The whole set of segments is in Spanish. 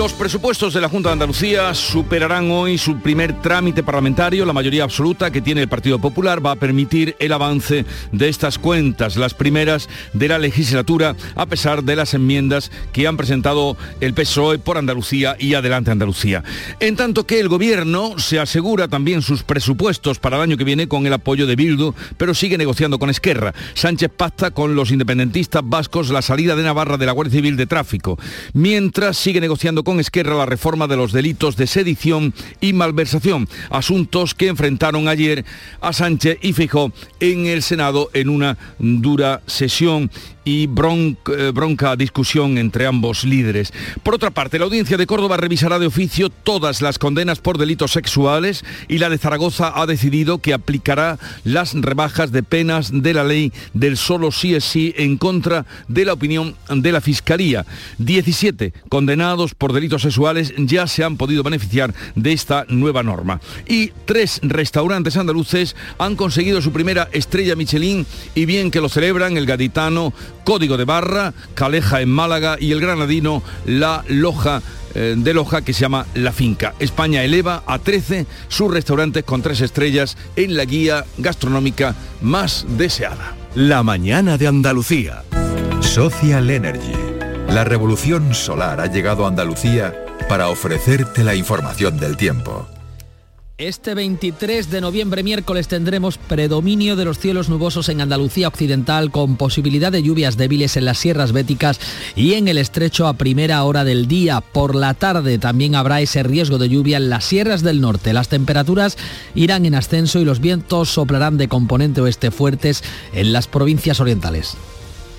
Los presupuestos de la Junta de Andalucía superarán hoy su primer trámite parlamentario. La mayoría absoluta que tiene el Partido Popular va a permitir el avance de estas cuentas, las primeras de la legislatura, a pesar de las enmiendas que han presentado el PSOE por Andalucía y Adelante Andalucía. En tanto que el Gobierno se asegura también sus presupuestos para el año que viene con el apoyo de Bildu, pero sigue negociando con Esquerra. Sánchez pacta con los independentistas vascos la salida de Navarra de la Guardia Civil de Tráfico, mientras sigue negociando con con Esquerra la reforma de los delitos de sedición y malversación, asuntos que enfrentaron ayer a Sánchez y Fijó en el Senado en una dura sesión y eh, bronca, discusión entre ambos líderes. Por otra parte, la audiencia de Córdoba revisará de oficio todas las condenas por delitos sexuales y la de Zaragoza ha decidido que aplicará las rebajas de penas de la ley del solo sí es sí en contra de la opinión de la Fiscalía. 17 condenados por delitos sexuales ya se han podido beneficiar de esta nueva norma. Y tres restaurantes andaluces han conseguido su primera estrella Michelin y bien que lo celebran el gaditano Código de Barra, Caleja en Málaga y el granadino La Loja eh, de Loja que se llama La Finca. España eleva a 13 sus restaurantes con tres estrellas en la guía gastronómica más deseada. La mañana de Andalucía. Social Energy. La revolución solar ha llegado a Andalucía para ofrecerte la información del tiempo. Este 23 de noviembre, miércoles, tendremos predominio de los cielos nubosos en Andalucía Occidental con posibilidad de lluvias débiles en las sierras béticas y en el estrecho a primera hora del día. Por la tarde también habrá ese riesgo de lluvia en las sierras del norte. Las temperaturas irán en ascenso y los vientos soplarán de componente oeste fuertes en las provincias orientales.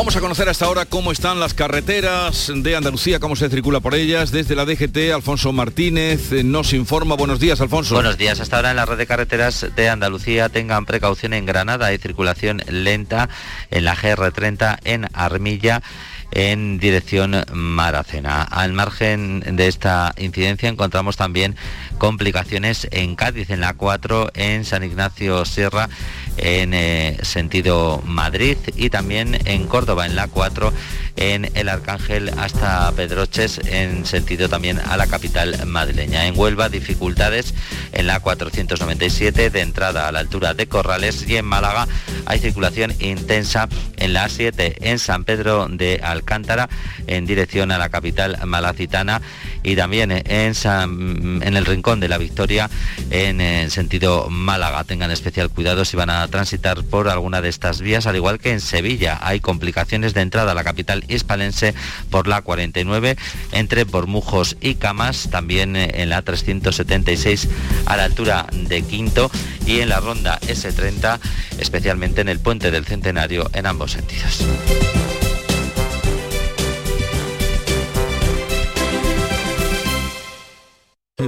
Vamos a conocer hasta ahora cómo están las carreteras de Andalucía, cómo se circula por ellas. Desde la DGT, Alfonso Martínez eh, nos informa. Buenos días, Alfonso. Buenos días. Hasta ahora en la red de carreteras de Andalucía tengan precaución en Granada. Hay circulación lenta en la GR30 en Armilla en dirección Maracena. Al margen de esta incidencia encontramos también complicaciones en Cádiz, en la 4, en San Ignacio Sierra, en eh, sentido Madrid y también en Córdoba, en la 4, en el Arcángel hasta Pedroches, en sentido también a la capital madrileña. En Huelva, dificultades en la 497 de entrada a la altura de Corrales y en Málaga hay circulación intensa en la 7 en San Pedro de Alcántara en dirección a la capital malacitana y también en, en el Rincón de la Victoria en, en eh, sentido Málaga. Tengan especial cuidado si van a transitar por alguna de estas vías, al igual que en Sevilla hay complicaciones de entrada a la capital hispalense por la 49 entre Bormujos y Camas, también eh, en la 376 a la altura de Quinto y en la ronda S30, especialmente en el puente del Centenario en ambos sentidos.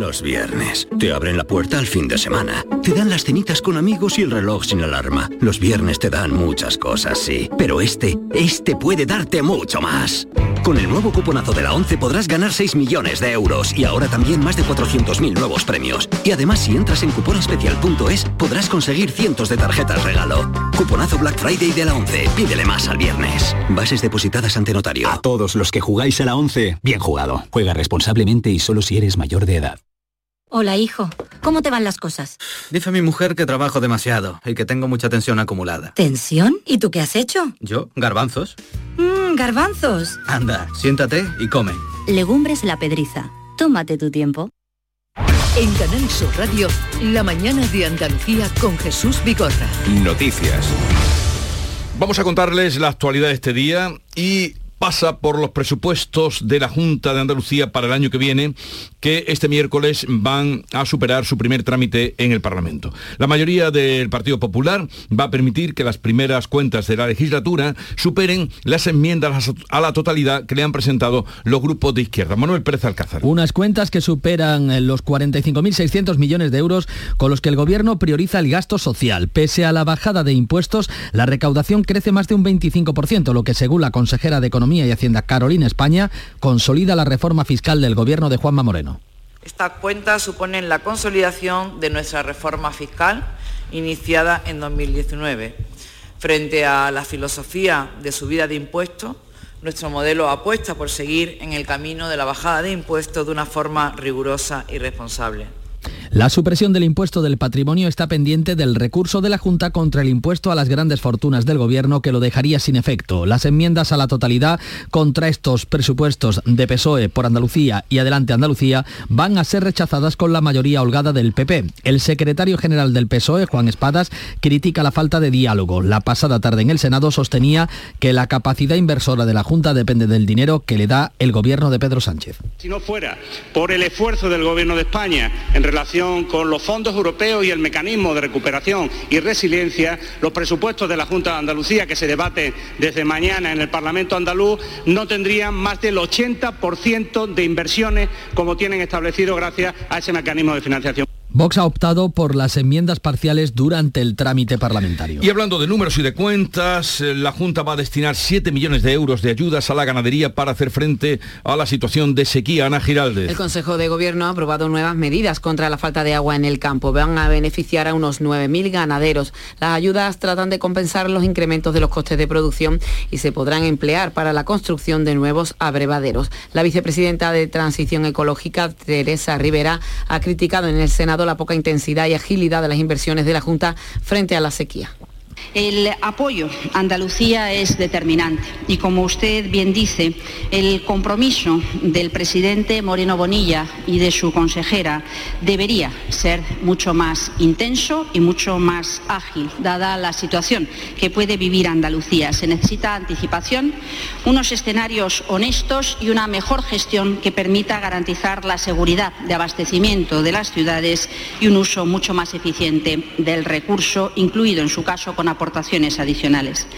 Los viernes. Te abren la puerta al fin de semana. Te dan las cenitas con amigos y el reloj sin alarma. Los viernes te dan muchas cosas, sí. Pero este, este puede darte mucho más. Con el nuevo cuponazo de la 11 podrás ganar 6 millones de euros y ahora también más de 400.000 nuevos premios. Y además si entras en cuponespecial.es podrás conseguir cientos de tarjetas regalo. Cuponazo Black Friday de la 11. Pídele más al viernes. Bases depositadas ante notario. A todos los que jugáis a la 11, bien jugado. Juega responsablemente y solo si eres mayor de edad. Hola, hijo. ¿Cómo te van las cosas? Dice mi mujer que trabajo demasiado y que tengo mucha tensión acumulada. ¿Tensión? ¿Y tú qué has hecho? Yo, garbanzos. Mmm, garbanzos. Anda, siéntate y come. Legumbres la pedriza. Tómate tu tiempo. En Canal Sur Radio, la mañana de Andalucía con Jesús Bigorra. Noticias. Vamos a contarles la actualidad de este día y pasa por los presupuestos de la Junta de Andalucía para el año que viene, que este miércoles van a superar su primer trámite en el Parlamento. La mayoría del Partido Popular va a permitir que las primeras cuentas de la legislatura superen las enmiendas a la totalidad que le han presentado los grupos de izquierda. Manuel Pérez Alcázar. Unas cuentas que superan los 45.600 millones de euros con los que el Gobierno prioriza el gasto social. Pese a la bajada de impuestos, la recaudación crece más de un 25%, lo que según la consejera de Economía y Hacienda Carolina España consolida la reforma fiscal del gobierno de Juanma Moreno. Estas cuentas suponen la consolidación de nuestra reforma fiscal iniciada en 2019. Frente a la filosofía de subida de impuestos, nuestro modelo apuesta por seguir en el camino de la bajada de impuestos de una forma rigurosa y responsable. La supresión del impuesto del patrimonio está pendiente del recurso de la Junta contra el impuesto a las grandes fortunas del Gobierno que lo dejaría sin efecto. Las enmiendas a la totalidad contra estos presupuestos de PSOE por Andalucía y Adelante Andalucía van a ser rechazadas con la mayoría holgada del PP. El secretario general del PSOE, Juan Espadas, critica la falta de diálogo. La pasada tarde en el Senado sostenía que la capacidad inversora de la Junta depende del dinero que le da el Gobierno de Pedro Sánchez. Si no fuera por el esfuerzo del Gobierno de España en relación con los fondos europeos y el mecanismo de recuperación y resiliencia, los presupuestos de la Junta de Andalucía, que se debate desde mañana en el Parlamento andaluz, no tendrían más del 80% de inversiones como tienen establecido gracias a ese mecanismo de financiación. Vox ha optado por las enmiendas parciales durante el trámite parlamentario. Y hablando de números y de cuentas, eh, la Junta va a destinar 7 millones de euros de ayudas a la ganadería para hacer frente a la situación de sequía. Ana Giralde. El Consejo de Gobierno ha aprobado nuevas medidas contra la falta de agua en el campo. Van a beneficiar a unos 9.000 ganaderos. Las ayudas tratan de compensar los incrementos de los costes de producción y se podrán emplear para la construcción de nuevos abrevaderos. La vicepresidenta de Transición Ecológica, Teresa Rivera, ha criticado en el Senado la poca intensidad y agilidad de las inversiones de la Junta frente a la sequía. El apoyo a Andalucía es determinante y, como usted bien dice, el compromiso del presidente Moreno Bonilla y de su consejera debería ser mucho más intenso y mucho más ágil, dada la situación que puede vivir Andalucía. Se necesita anticipación, unos escenarios honestos y una mejor gestión que permita garantizar la seguridad de abastecimiento de las ciudades y un uso mucho más eficiente del recurso, incluido en su caso con aportaciones adicionales.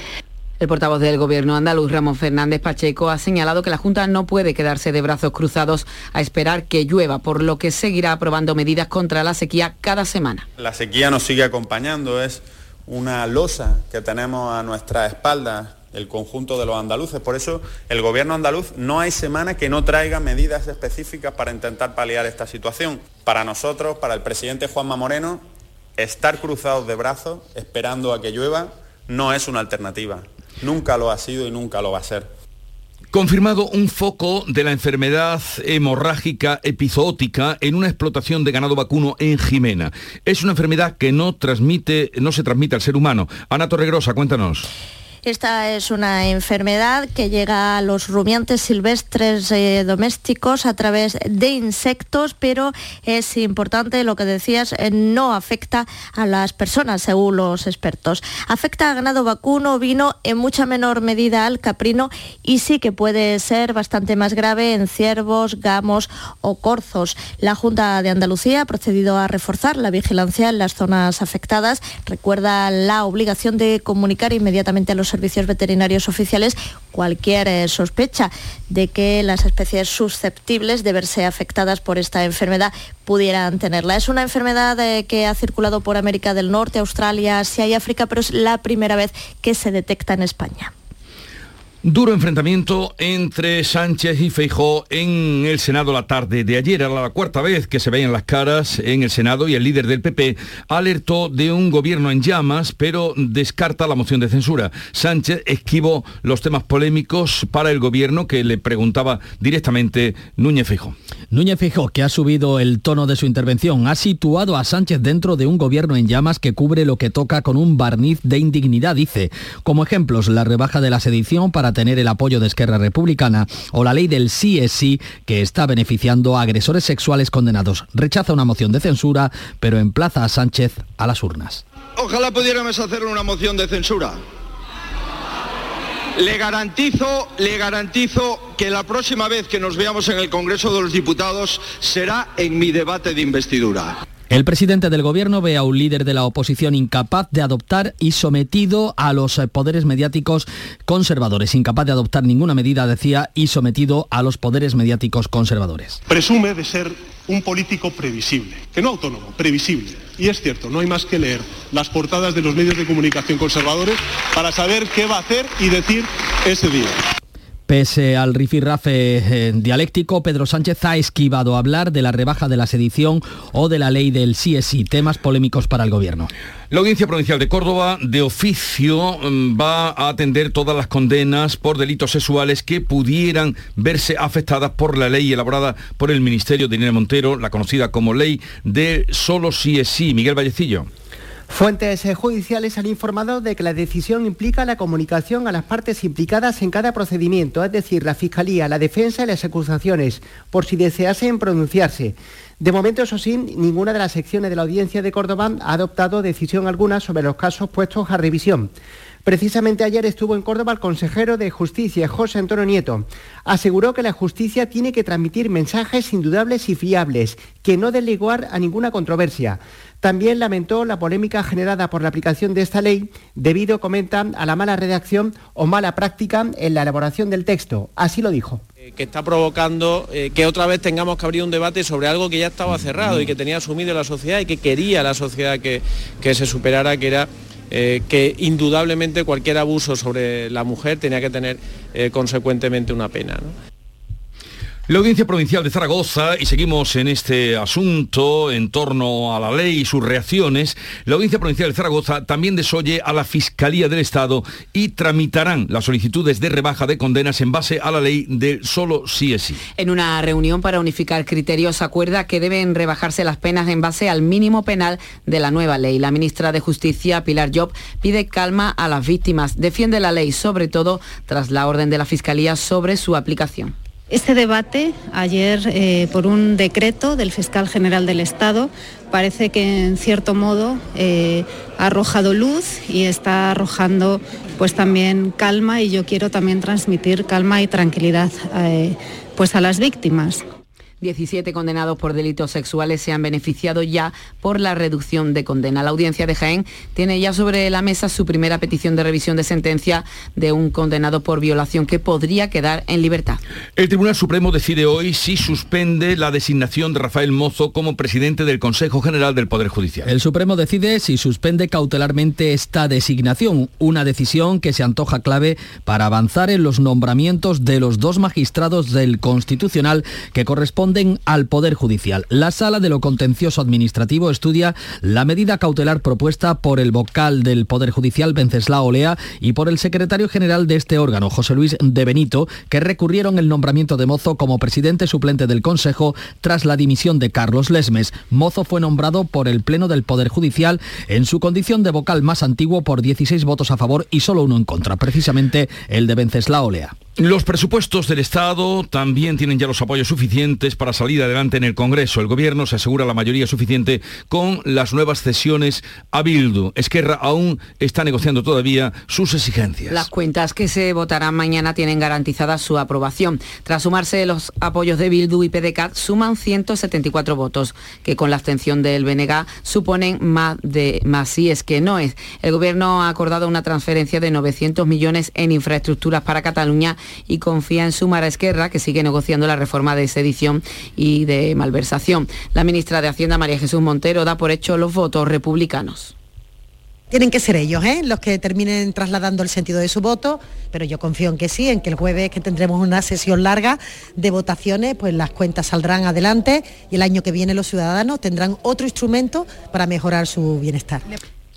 El portavoz del Gobierno andaluz, Ramón Fernández Pacheco, ha señalado que la Junta no puede quedarse de brazos cruzados a esperar que llueva, por lo que seguirá aprobando medidas contra la sequía cada semana. La sequía nos sigue acompañando, es una losa que tenemos a nuestra espalda el conjunto de los andaluces. Por eso el Gobierno andaluz no hay semana que no traiga medidas específicas para intentar paliar esta situación. Para nosotros, para el presidente Juanma Moreno, estar cruzados de brazos esperando a que llueva no es una alternativa. Nunca lo ha sido y nunca lo va a ser. Confirmado un foco de la enfermedad hemorrágica epizootica en una explotación de ganado vacuno en Jimena. Es una enfermedad que no transmite, no se transmite al ser humano. Ana Torregrosa, cuéntanos. Esta es una enfermedad que llega a los rumiantes silvestres eh, domésticos a través de insectos, pero es importante lo que decías, eh, no afecta a las personas, según los expertos. Afecta a ganado vacuno, vino, en mucha menor medida al caprino y sí que puede ser bastante más grave en ciervos, gamos o corzos. La Junta de Andalucía ha procedido a reforzar la vigilancia en las zonas afectadas. Recuerda la obligación de comunicar inmediatamente a los servicios veterinarios oficiales cualquier eh, sospecha de que las especies susceptibles de verse afectadas por esta enfermedad pudieran tenerla. Es una enfermedad eh, que ha circulado por América del Norte, Australia, Asia y África, pero es la primera vez que se detecta en España. Duro enfrentamiento entre Sánchez y Feijó en el Senado la tarde de ayer. Era la cuarta vez que se veían las caras en el Senado y el líder del PP alertó de un gobierno en llamas, pero descarta la moción de censura. Sánchez esquivó los temas polémicos para el gobierno que le preguntaba directamente Núñez Feijó. Núñez Feijó, que ha subido el tono de su intervención, ha situado a Sánchez dentro de un gobierno en llamas que cubre lo que toca con un barniz de indignidad, dice. Como ejemplos, la rebaja de la sedición para tener el apoyo de Esquerra Republicana o la ley del sí es sí que está beneficiando a agresores sexuales condenados. Rechaza una moción de censura, pero emplaza a Sánchez a las urnas. Ojalá pudiéramos hacer una moción de censura. Le garantizo, le garantizo que la próxima vez que nos veamos en el Congreso de los Diputados será en mi debate de investidura. El presidente del gobierno ve a un líder de la oposición incapaz de adoptar y sometido a los poderes mediáticos conservadores. Incapaz de adoptar ninguna medida, decía, y sometido a los poderes mediáticos conservadores. Presume de ser un político previsible, que no autónomo, previsible. Y es cierto, no hay más que leer las portadas de los medios de comunicación conservadores para saber qué va a hacer y decir ese día. Pese al rifirrafe eh, dialéctico, Pedro Sánchez ha esquivado hablar de la rebaja de la sedición o de la ley del sí es sí, temas polémicos para el gobierno. La Audiencia Provincial de Córdoba, de oficio, mm, va a atender todas las condenas por delitos sexuales que pudieran verse afectadas por la ley elaborada por el Ministerio de Inés Montero, la conocida como ley de solo sí es sí. Miguel Vallecillo. Fuentes judiciales han informado de que la decisión implica la comunicación a las partes implicadas en cada procedimiento, es decir, la Fiscalía, la defensa y las acusaciones, por si deseasen pronunciarse. De momento, eso sí, ninguna de las secciones de la Audiencia de Córdoba ha adoptado decisión alguna sobre los casos puestos a revisión. Precisamente ayer estuvo en Córdoba el consejero de Justicia, José Antonio Nieto. Aseguró que la justicia tiene que transmitir mensajes indudables y fiables, que no den a ninguna controversia. También lamentó la polémica generada por la aplicación de esta ley debido, comentan, a la mala redacción o mala práctica en la elaboración del texto. Así lo dijo eh, que está provocando eh, que otra vez tengamos que abrir un debate sobre algo que ya estaba cerrado y que tenía asumido la sociedad y que quería la sociedad que, que se superara, que era eh, que indudablemente cualquier abuso sobre la mujer tenía que tener consecuentemente una pena. La Audiencia Provincial de Zaragoza, y seguimos en este asunto en torno a la ley y sus reacciones, la Audiencia Provincial de Zaragoza también desoye a la Fiscalía del Estado y tramitarán las solicitudes de rebaja de condenas en base a la ley de solo sí es sí. En una reunión para unificar criterios acuerda que deben rebajarse las penas en base al mínimo penal de la nueva ley. La ministra de Justicia, Pilar Job, pide calma a las víctimas, defiende la ley sobre todo tras la orden de la Fiscalía sobre su aplicación. Este debate, ayer eh, por un decreto del fiscal general del Estado, parece que en cierto modo eh, ha arrojado luz y está arrojando pues también calma y yo quiero también transmitir calma y tranquilidad eh, pues a las víctimas. 17 condenados por delitos sexuales se han beneficiado ya por la reducción de condena. La audiencia de Jaén tiene ya sobre la mesa su primera petición de revisión de sentencia de un condenado por violación que podría quedar en libertad. El Tribunal Supremo decide hoy si suspende la designación de Rafael Mozo como presidente del Consejo General del Poder Judicial. El Supremo decide si suspende cautelarmente esta designación, una decisión que se antoja clave para avanzar en los nombramientos de los dos magistrados del Constitucional que corresponden al Poder Judicial. La Sala de lo Contencioso Administrativo estudia la medida cautelar propuesta por el vocal del Poder Judicial, Venceslao Olea, y por el secretario general de este órgano, José Luis de Benito, que recurrieron el nombramiento de Mozo como presidente suplente del Consejo tras la dimisión de Carlos Lesmes. Mozo fue nombrado por el Pleno del Poder Judicial en su condición de vocal más antiguo por 16 votos a favor y solo uno en contra, precisamente el de Venceslao Olea. Los presupuestos del Estado también tienen ya los apoyos suficientes para salir adelante en el Congreso. El Gobierno se asegura la mayoría suficiente con las nuevas cesiones a Bildu. Esquerra aún está negociando todavía sus exigencias. Las cuentas que se votarán mañana tienen garantizada su aprobación. Tras sumarse los apoyos de Bildu y PDCAT, suman 174 votos, que con la abstención del BNG suponen más de más sí es que no es. El Gobierno ha acordado una transferencia de 900 millones en infraestructuras para Cataluña y confía en Sumar Esquerra, que sigue negociando la reforma de sedición y de malversación. La ministra de Hacienda, María Jesús Montero, da por hecho los votos republicanos. Tienen que ser ellos ¿eh? los que terminen trasladando el sentido de su voto, pero yo confío en que sí, en que el jueves que tendremos una sesión larga de votaciones, pues las cuentas saldrán adelante y el año que viene los ciudadanos tendrán otro instrumento para mejorar su bienestar.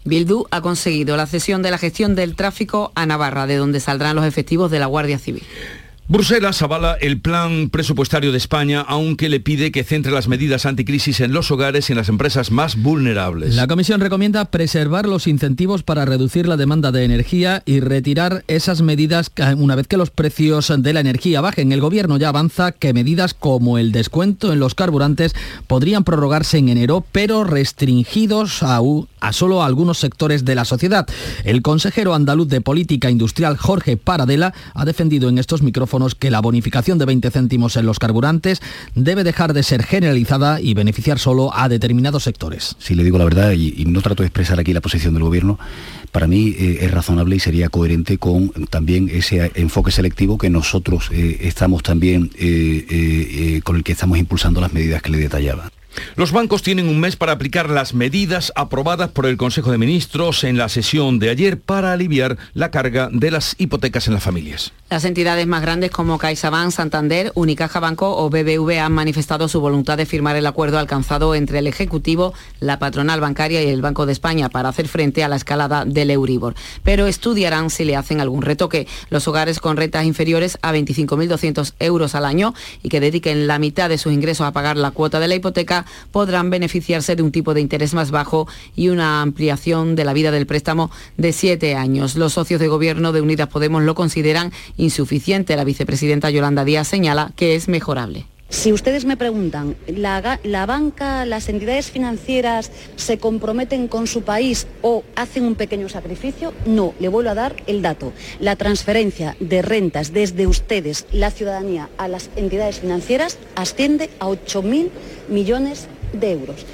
Bildu ha conseguido la cesión de la gestión del tráfico a Navarra, de donde saldrán los efectivos de la Guardia Civil. Bruselas avala el plan presupuestario de España, aunque le pide que centre las medidas anticrisis en los hogares y en las empresas más vulnerables. La Comisión recomienda preservar los incentivos para reducir la demanda de energía y retirar esas medidas una vez que los precios de la energía bajen. El Gobierno ya avanza que medidas como el descuento en los carburantes podrían prorrogarse en enero, pero restringidos a, solo algunos sectores de la sociedad. El consejero andaluz de Política Industrial, Jorge Paradela, ha defendido en estos micrófonos que la bonificación de 20 céntimos en los carburantes debe dejar de ser generalizada y beneficiar solo a determinados sectores. Si le digo la verdad y, no trato de expresar aquí la posición del Gobierno, para mí eh, es razonable y sería coherente con también ese enfoque selectivo que nosotros eh, estamos también, eh, con el que estamos impulsando las medidas que le detallaba. Los bancos tienen un mes para aplicar las medidas aprobadas por el Consejo de Ministros en la sesión de ayer para aliviar la carga de las hipotecas en las familias. Las entidades más grandes como CaixaBank, Santander, Unicaja Banco o BBV han manifestado su voluntad de firmar el acuerdo alcanzado entre el Ejecutivo, la patronal bancaria y el Banco de España para hacer frente a la escalada del Euribor. Pero estudiarán si le hacen algún retoque. Los hogares con rentas inferiores a 25.200 euros al año y que dediquen la mitad de sus ingresos a pagar la cuota de la hipoteca podrán beneficiarse de un tipo de interés más bajo y una ampliación de la vida del préstamo de siete años. Los socios de gobierno de Unidas Podemos lo consideran insuficiente. La vicepresidenta Yolanda Díaz señala que es mejorable. Si ustedes me preguntan, ¿la, banca, las entidades financieras se comprometen con su país o hacen un pequeño sacrificio? No, le vuelvo a dar el dato. La transferencia de rentas desde ustedes, la ciudadanía, a las entidades financieras asciende a 8.000 millones de euros.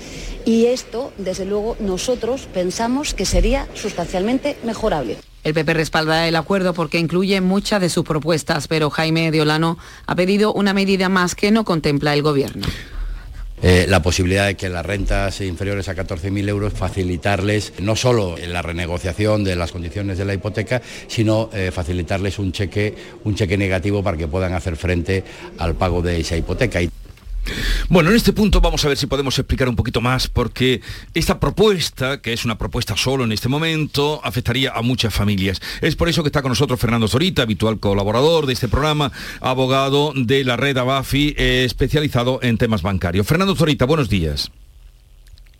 Y esto, desde luego, nosotros pensamos que sería sustancialmente mejorable. El PP respalda el acuerdo porque incluye muchas de sus propuestas, pero Jaime Diolano ha pedido una medida más que no contempla el Gobierno. Eh, la posibilidad de que las rentas inferiores a 14.000 euros facilitarles no solo la renegociación de las condiciones de la hipoteca, sino eh, facilitarles un cheque, un cheque negativo para que puedan hacer frente al pago de esa hipoteca. Bueno, en este punto vamos a ver si podemos explicar un poquito más, porque esta propuesta, que es una propuesta solo en este momento, afectaría a muchas familias. Es por eso que está con nosotros Fernando Zorita, habitual colaborador de este programa, abogado de la red ABAFI, eh, especializado en temas bancarios. Fernando Zorita, buenos días.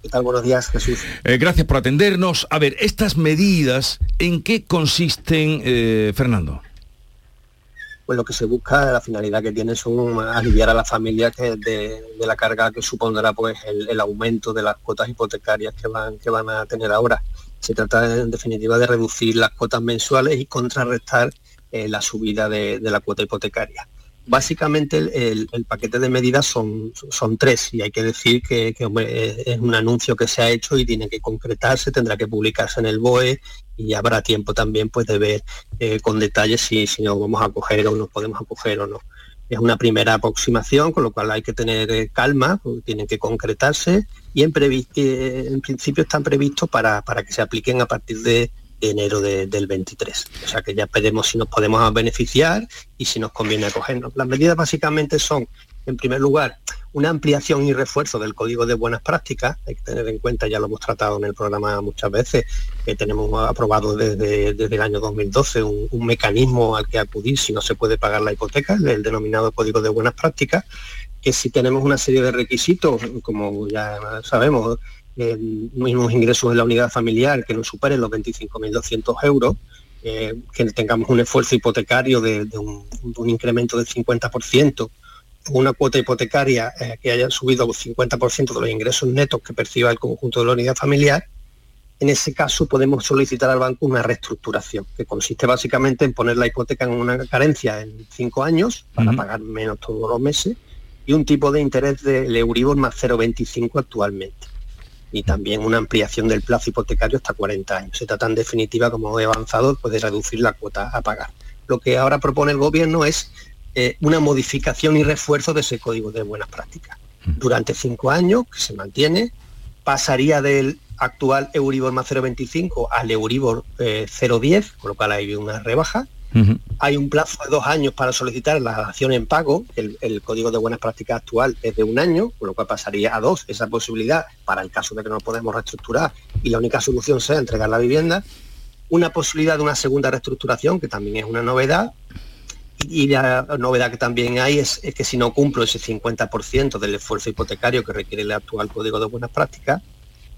¿Qué tal? Buenos días, Jesús. Eh, gracias por atendernos. A ver, estas medidas, ¿en qué consisten, eh, Fernando? Pues lo que se busca, la finalidad que tiene son aliviar a las familias de, la carga que supondrá pues el, aumento de las cuotas hipotecarias que van, que van a tener ahora. Se trata en definitiva de reducir las cuotas mensuales y contrarrestar eh, la subida de la cuota hipotecaria. Básicamente el, paquete de medidas son, son tres y hay que decir que, es un anuncio que se ha hecho y tiene que concretarse, tendrá que publicarse en el BOE y habrá tiempo también pues, de ver eh, con detalles si, si nos vamos a acoger o no podemos acoger o no. Es una primera aproximación, con lo cual hay que tener eh, calma, tienen que concretarse y en, en principio están previstos para, para que se apliquen a partir de enero del 23. O sea que ya veremos si nos podemos beneficiar y si nos conviene acogernos. Las medidas básicamente son, en primer lugar, una ampliación y refuerzo del código de buenas prácticas. Hay que tener en cuenta, ya lo hemos tratado en el programa muchas veces, que tenemos aprobado desde, el año 2012 un, mecanismo al que acudir si no se puede pagar la hipoteca, el denominado código de buenas prácticas que si tenemos una serie de requisitos, como ya sabemos, eh, mismos ingresos en la unidad familiar que no superen los 25.200 euros, eh, que tengamos un esfuerzo hipotecario de, un, incremento del 50%, una cuota hipotecaria eh, que haya subido un 50% de los ingresos netos que perciba el conjunto de la unidad familiar, en ese caso podemos solicitar al banco una reestructuración, que consiste básicamente en poner la hipoteca en una carencia en cinco años para pagar menos todos los meses y un tipo de interés del Euribor más 0,25 actualmente y también una ampliación del plazo hipotecario hasta 40 años. Se trata en definitiva, como he avanzado, pues de reducir la cuota a pagar. Lo que ahora propone el gobierno es eh, una modificación y refuerzo de ese código de buenas prácticas. Durante cinco años, que se mantiene, pasaría del actual Euribor más 0,25 al Euribor 0,10, eh, con lo cual hay una rebaja, hay un plazo de dos años para solicitar la acción en pago. El, código de buenas prácticas actual es de un año, con lo cual pasaría a dos esa posibilidad para el caso de que no podemos reestructurar y la única solución sea entregar la vivienda. Una posibilidad de una segunda reestructuración, que también es una novedad, y la novedad que también hay es, que si no cumplo ese 50% del esfuerzo hipotecario que requiere el actual Código de Buenas Prácticas,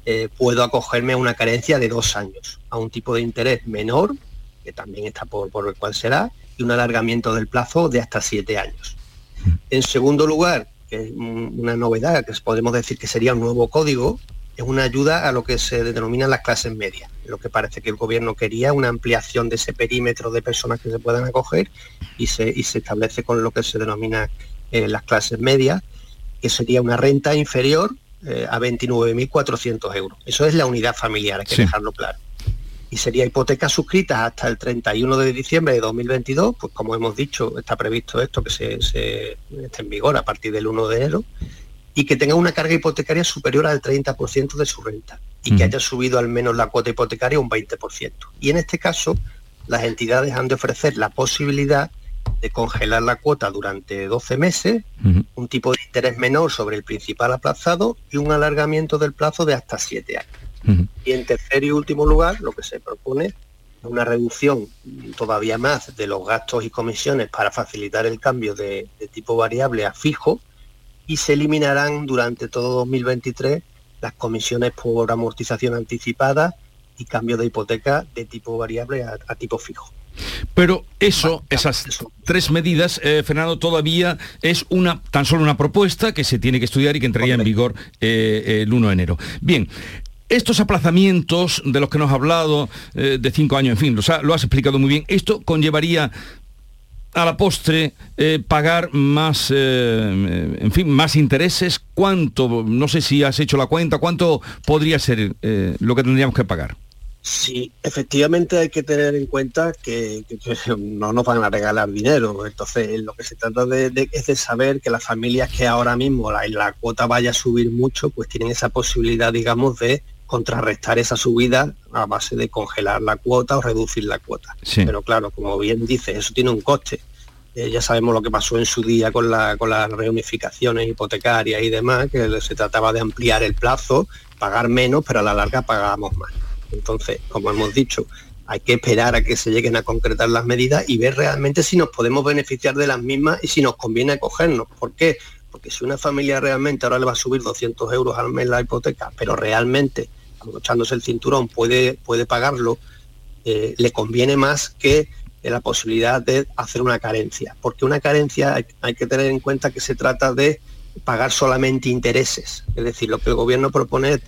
eh, puedo acogerme a una carencia de dos años, a un tipo de interés menor, que también está por, por el cual será, y un alargamiento del plazo de hasta siete años. En segundo lugar, que es una novedad, que podemos decir que sería un nuevo código, es una ayuda a lo que se denominan las clases medias. Lo que parece que el gobierno quería una ampliación de ese perímetro de personas que se puedan acoger y se, se establece con lo que se denomina eh, las clases medias, que sería una renta inferior eh, a 29.400 euros. Eso es la unidad familiar, hay que dejarlo claro. Y sería hipotecas suscritas hasta el 31 de diciembre de 2022, pues como hemos dicho, está previsto esto que se, se esté en vigor a partir del 1 de enero y que tenga una carga hipotecaria superior al 30% de su renta y que haya subido al menos la cuota hipotecaria un 20%. Y en este caso, las entidades han de ofrecer la posibilidad de congelar la cuota durante 12 meses, un tipo de interés menor sobre el principal aplazado y un alargamiento del plazo de hasta 7 años. Y en tercer y último lugar, lo que se propone es una reducción todavía más de los gastos y comisiones para facilitar el cambio de tipo variable a fijo, y se eliminarán durante todo 2023 las comisiones por amortización anticipada y cambio de hipoteca de tipo variable a, tipo fijo. Pero eso, esas tres medidas, eh, Fernando, todavía es una tan solo una propuesta que se tiene que estudiar y que entraría en vigor eh, el 1 de enero. Bien, estos aplazamientos de los que nos ha hablado, eh, de cinco años, en fin, lo has explicado muy bien, ¿esto conllevaría a la postre eh, pagar más, eh, en fin, más intereses? ¿Cuánto, no sé si has hecho la cuenta, cuánto podría ser lo que tendríamos que pagar? Sí, efectivamente hay que tener en cuenta que, no nos van a regalar dinero. Entonces, lo que se trata de, es de saber que las familias que ahora mismo la cuota vaya a subir mucho, pues tienen esa posibilidad, digamos, de contrarrestar esa subida a base de congelar la cuota o reducir la cuota. Pero claro, como bien dice, eso tiene un coste. Eh, ya sabemos lo que pasó en su día con, la, con las reunificaciones hipotecarias y demás, que se trataba de ampliar el plazo, pagar menos, pero a la larga pagábamos más. Entonces, como hemos dicho, hay que esperar a que se lleguen a concretar las medidas y ver realmente si nos podemos beneficiar de las mismas y si nos conviene acogernos. ¿Por qué? Porque si una familia realmente ahora le va a subir 200 euros al mes la hipoteca, pero realmente, echándose el cinturón, puede, puede pagarlo, eh, le conviene más que eh, la posibilidad de hacer una carencia. Porque una carencia hay, que tener en cuenta que se trata de pagar solamente intereses. Es decir, lo que el gobierno propone es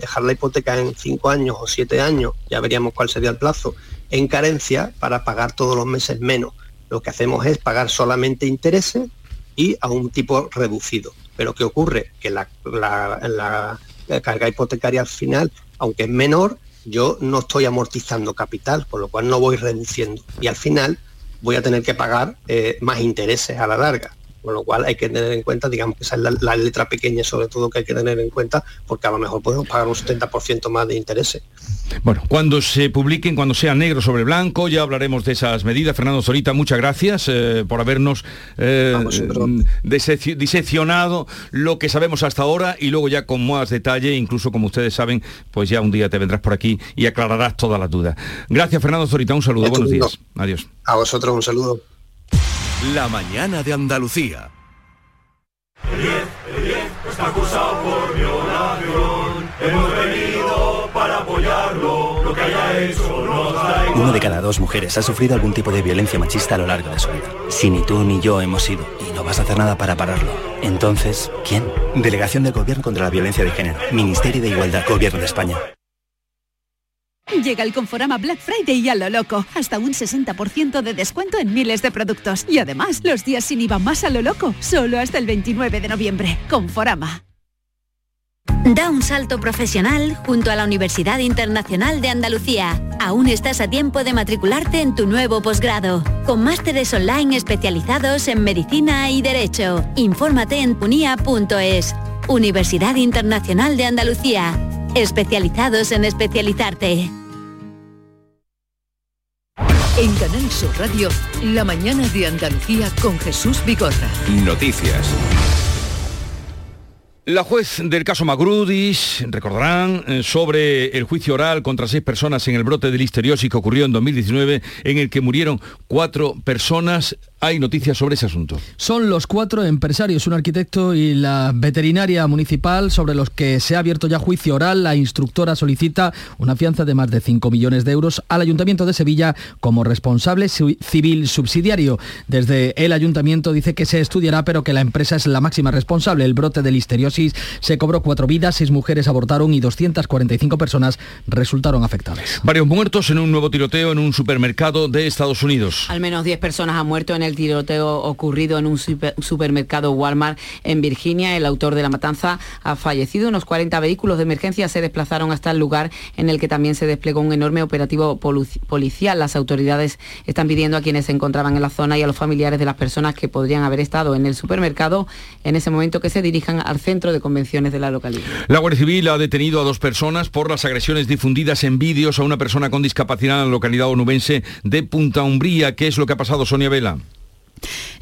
dejar la hipoteca en cinco años o siete años, ya veríamos cuál sería el plazo, en carencia para pagar todos los meses menos. Lo que hacemos es pagar solamente intereses y a un tipo reducido. Pero ¿qué ocurre? Que la, carga hipotecaria al final, aunque es menor, yo no estoy amortizando capital, con lo cual no voy reduciendo. Y al final voy a tener que pagar eh, más intereses a la larga con lo cual hay que tener en cuenta, digamos que esa es la, letra pequeña sobre todo que hay que tener en cuenta, porque a lo mejor podemos pagar un 70% más de intereses. Bueno, cuando se publiquen, cuando sea negro sobre blanco, ya hablaremos de esas medidas. Fernando Zorita, muchas gracias eh, por habernos eh, diseccionado lo que sabemos hasta ahora y luego ya con más detalle, incluso como ustedes saben, pues ya un día te vendrás por aquí y aclararás todas las dudas. Gracias, Fernando Zorita, un saludo, buenos días. Adiós. A vosotros un saludo. La mañana de Andalucía. El 10, el 10 está acusado por violación. Hemos venido para apoyarlo. Lo que haya hecho nos da igual. Uno de cada dos mujeres ha sufrido algún tipo de violencia machista a lo largo de su vida. Si ni tú ni yo hemos sido y no vas a hacer nada para pararlo, entonces, ¿quién? Delegación del Gobierno contra la Violencia de Género. Ministerio de Igualdad. Gobierno de España. Llega el Conforama Black Friday y a lo loco. Hasta un 60% de descuento en miles de productos. Y además, los días sin IVA más a lo loco. Solo hasta el 29 de noviembre. Conforama. Da un salto profesional junto a la Universidad Internacional de Andalucía. Aún estás a tiempo de matricularte en tu nuevo posgrado, con másteres online especializados en medicina y derecho. Infórmate en punia.es. Universidad Internacional de Andalucía especializados en especializarte. En Canal Sur Radio, la mañana de Andalucía con Jesús Bigorra. Noticias. La juez del caso Magrudis, recordarán, eh, sobre el juicio oral contra seis personas en el brote de listeriosis que ocurrió en 2019, en el que murieron cuatro personas. Hay noticias sobre ese asunto. Son los cuatro empresarios, un arquitecto y la veterinaria municipal sobre los que se ha abierto ya juicio oral. La instructora solicita una fianza de más de 5 millones de euros al Ayuntamiento de Sevilla como responsable civil subsidiario. Desde el Ayuntamiento dice que se estudiará, pero que la empresa es la máxima responsable. El brote de listeriosis se cobró cuatro vidas, seis mujeres abortaron y 245 personas resultaron afectadas. Varios muertos en un nuevo tiroteo en un supermercado de Estados Unidos. Al menos 10 personas han muerto en el tiroteo ocurrido en un supermercado Walmart en Virginia. El autor de la matanza ha fallecido. Unos 40 vehículos de emergencia se desplazaron hasta el lugar en el que también se desplegó un enorme operativo policial. Las autoridades están pidiendo a quienes se encontraban en la zona y a los familiares de las personas que podrían haber estado en el supermercado en ese momento que se dirijan al centro de convenciones de la localidad. La Guardia Civil ha detenido a dos personas por las agresiones difundidas en vídeos a una persona con discapacidad en la localidad onubense de Punta Umbría. ¿Qué es lo que ha pasado, Sonia Vela?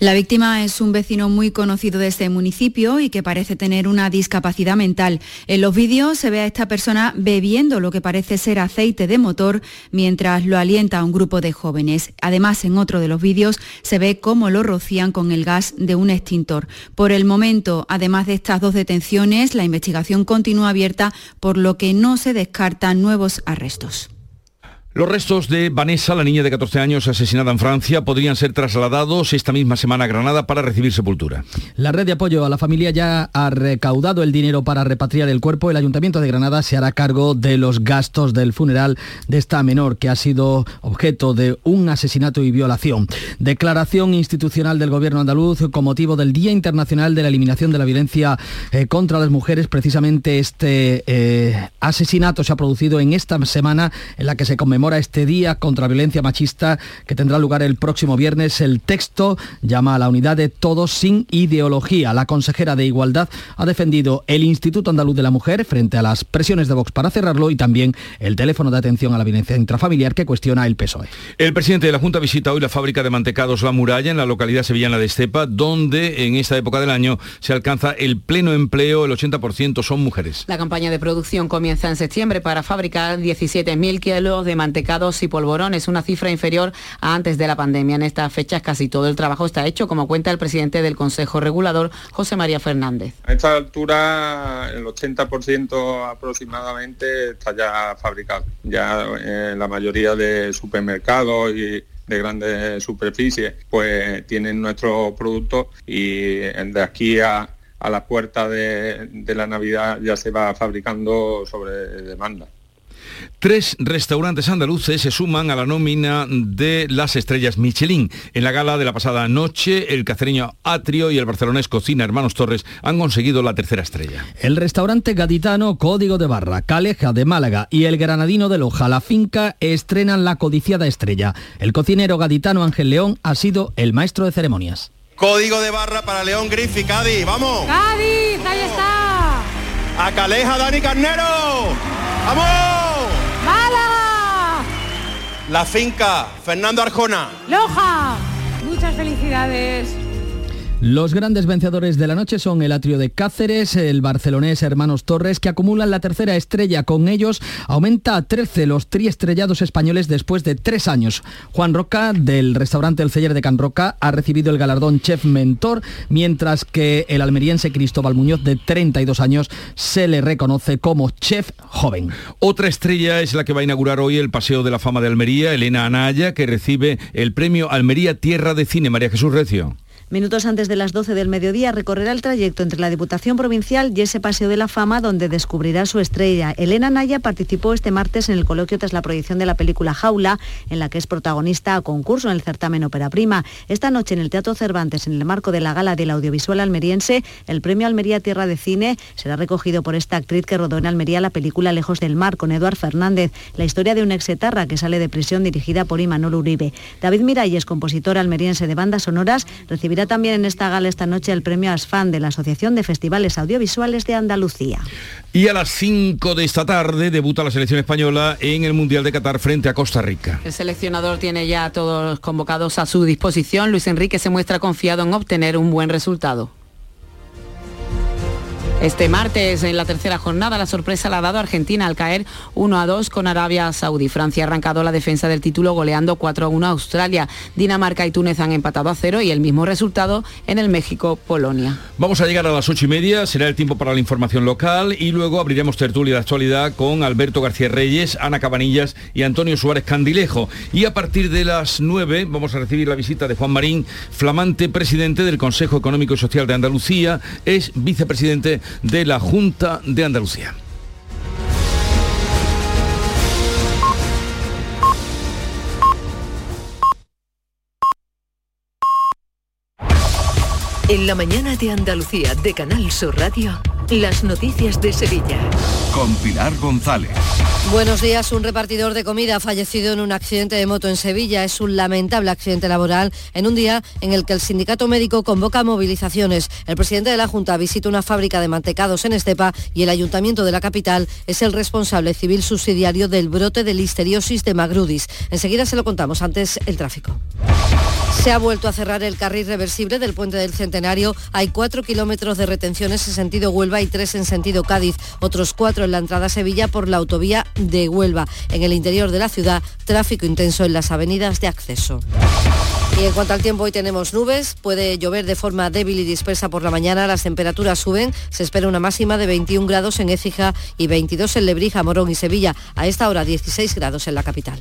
La víctima es un vecino muy conocido de este municipio y que parece tener una discapacidad mental. En los vídeos se ve a esta persona bebiendo lo que parece ser aceite de motor mientras lo alienta a un grupo de jóvenes. Además, en otro de los vídeos se ve cómo lo rocían con el gas de un extintor. Por el momento, además de estas dos detenciones, la investigación continúa abierta, por lo que no se descartan nuevos arrestos. Los restos de Vanessa, la niña de 14 años asesinada en Francia, podrían ser trasladados esta misma semana a Granada para recibir sepultura. La red de apoyo a la familia ya ha recaudado el dinero para repatriar el cuerpo. El Ayuntamiento de Granada se hará cargo de los gastos del funeral de esta menor que ha sido objeto de un asesinato y violación. Declaración institucional del Gobierno andaluz con motivo del Día Internacional de la Eliminación de la Violencia eh, contra las Mujeres. Precisamente este eh, asesinato se ha producido en esta semana en la que se conmemora este Día contra Violencia Machista que tendrá lugar el próximo viernes. El texto llama a la unidad de todos sin ideología. La consejera de Igualdad ha defendido el Instituto Andaluz de la Mujer frente a las presiones de Vox para cerrarlo y también el teléfono de atención a la violencia intrafamiliar que cuestiona el PSOE. El presidente de la Junta visita hoy la fábrica de mantecados La Muralla en la localidad sevillana de Estepa, donde en esta época del año se alcanza el pleno empleo, el 80% son mujeres. La campaña de producción comienza en septiembre para fabricar 17.000 kilos de mantecados mantecados y polvorones, una cifra inferior a antes de la pandemia. En estas fechas casi todo el trabajo está hecho, como cuenta el presidente del Consejo Regulador, José María Fernández. A esta altura, el 80% aproximadamente está ya fabricado. Ya en la mayoría de supermercados y de grandes superficies, pues tienen nuestros productos y de aquí a, la puerta de, de la Navidad ya se va fabricando sobre demanda. Tres restaurantes andaluces se suman a la nómina de las estrellas Michelin. En la gala de la pasada noche, el cacereño Atrio y el barcelonés Cocina Hermanos Torres han conseguido la tercera estrella. El restaurante gaditano Código de Barra, Caleja de Málaga y el granadino de Loja, La Finca, estrenan la codiciada estrella. El cocinero gaditano Ángel León ha sido el maestro de ceremonias. Código de Barra para León Griff y Cádiz, ¡vamos! ¡Cádiz, ahí está! ¡A Caleja, Dani Carnero! ¡Vamos! La finca, Fernando Arjona. Loja, muchas felicidades. Los grandes vencedores de la noche son el Atrio de Cáceres, el barcelonés Hermanos Torres, que acumulan la tercera estrella. Con ellos aumenta a 13 los triestrellados españoles después de tres años. Juan Roca, del restaurante El Celler de Can Roca, ha recibido el galardón Chef Mentor, mientras que el almeriense Cristóbal Muñoz, de 32 años, se le reconoce como chef joven. Otra estrella es la que va a inaugurar hoy el Paseo de la Fama de Almería, Elena Anaya, que recibe el premio Almería Tierra de Cine. María Jesús Recio. Minutos antes de las 12 del mediodía recorrerá el trayecto entre la Diputación Provincial y ese Paseo de la Fama donde descubrirá su estrella. Elena Naya participó este martes en el coloquio tras la proyección de la película Jaula, en la que es protagonista a concurso en el certamen Ópera Prima. Esta noche en el Teatro Cervantes, en el marco de la gala del audiovisual almeriense, el premio Almería Tierra de Cine será recogido por esta actriz que rodó en Almería la película Lejos del Mar con Eduard Fernández, la historia de un exetarra que sale de prisión dirigida por Imanol Uribe. David Miralles, compositor almeriense de bandas sonoras, recibirá también en esta gala esta noche el premio ASFAN de la Asociación de Festivales Audiovisuales de Andalucía. Y a las 5 de esta tarde debuta la selección española en el Mundial de Qatar frente a Costa Rica. El seleccionador tiene ya a todos los convocados a su disposición. Luis Enrique se muestra confiado en obtener un buen resultado. Este martes, en la tercera jornada, la sorpresa la ha dado Argentina al caer 1 a 2 con Arabia Saudí. Francia ha arrancado la defensa del título goleando 4 a 1 a Australia. Dinamarca y Túnez han empatado a cero y el mismo resultado en el México-Polonia. Vamos a llegar a las ocho y media, será el tiempo para la información local y luego abriremos tertulia de actualidad con Alberto García Reyes, Ana Cabanillas y Antonio Suárez Candilejo. Y a partir de las 9 vamos a recibir la visita de Juan Marín, flamante presidente del Consejo Económico y Social de Andalucía, es vicepresidente de la Junta de Andalucía. En la mañana de Andalucía de Canal Sur Radio, las noticias de Sevilla. Con Pilar González. Buenos días. Un repartidor de comida ha fallecido en un accidente de moto en Sevilla. Es un lamentable accidente laboral en un día en el que el sindicato médico convoca movilizaciones. El presidente de la Junta visita una fábrica de mantecados en Estepa y el ayuntamiento de la capital es el responsable civil subsidiario del brote de listeriosis de Magrudis. Enseguida se lo contamos. Antes el tráfico. Se ha vuelto a cerrar el carril reversible del puente del Centenario. Hay cuatro kilómetros de retenciones en sentido Huelva y tres en sentido Cádiz. Otros cuatro en la entrada a Sevilla por la autovía de Huelva. En el interior de la ciudad, tráfico intenso en las avenidas de acceso. Y en cuanto al tiempo, hoy tenemos nubes, puede llover de forma débil y dispersa por la mañana, las temperaturas suben, se espera una máxima de 21 grados en Écija y 22 en Lebrija, Morón y Sevilla, a esta hora 16 grados en la capital.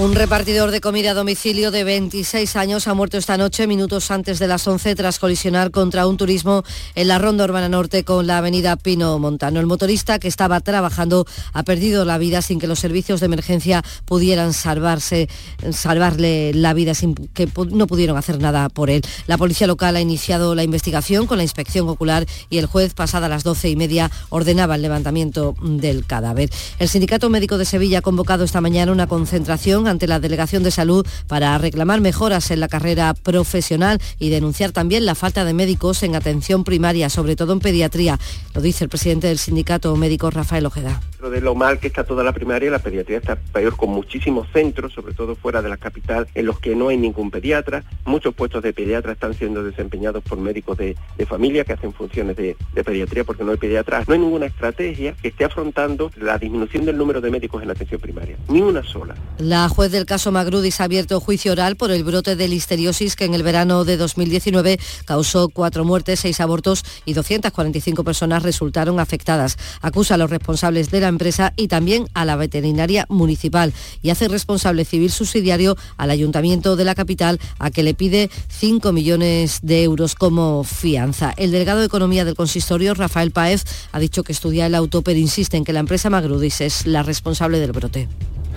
Un repartidor de comida a domicilio de 26 años ha muerto esta noche, minutos antes de las 11, tras colisionar contra un turismo en la Ronda Urbana Norte con la avenida Pino Montano. El motorista que estaba trabajando ha perdido la vida sin que los servicios de emergencia pudieran salvarse, salvarle la vida, sin que no pudieron hacer nada por él. La policía local ha iniciado la investigación con la inspección ocular y el juez, pasada las 12 y media, ordenaba el levantamiento del cadáver. El Sindicato Médico de Sevilla ha convocado esta mañana una concentración ante la Delegación de Salud para reclamar mejoras en la carrera profesional y denunciar también la falta de médicos en atención primaria, sobre todo en pediatría. Lo dice el presidente del sindicato médico Rafael Ojeda. De lo mal que está toda la primaria, la pediatría está peor con muchísimos centros, sobre todo fuera de la capital, en los que no hay ningún pediatra. Muchos puestos de pediatra están siendo desempeñados por médicos de, de familia que hacen funciones de, de pediatría porque no hay pediatras. No hay ninguna estrategia que esté afrontando la disminución del número de médicos en la atención primaria. Ni una sola. La juez del caso Magrudis ha abierto juicio oral por el brote de listeriosis que en el verano de 2019 causó cuatro muertes, seis abortos y 245 personas resultaron afectadas. Acusa a los responsables de la empresa y también a la veterinaria municipal y hace responsable civil subsidiario al ayuntamiento de la capital a que le pide 5 millones de euros como fianza. El delegado de Economía del consistorio, Rafael Paez, ha dicho que estudia el auto, pero insiste en que la empresa Magrudis es la responsable del brote.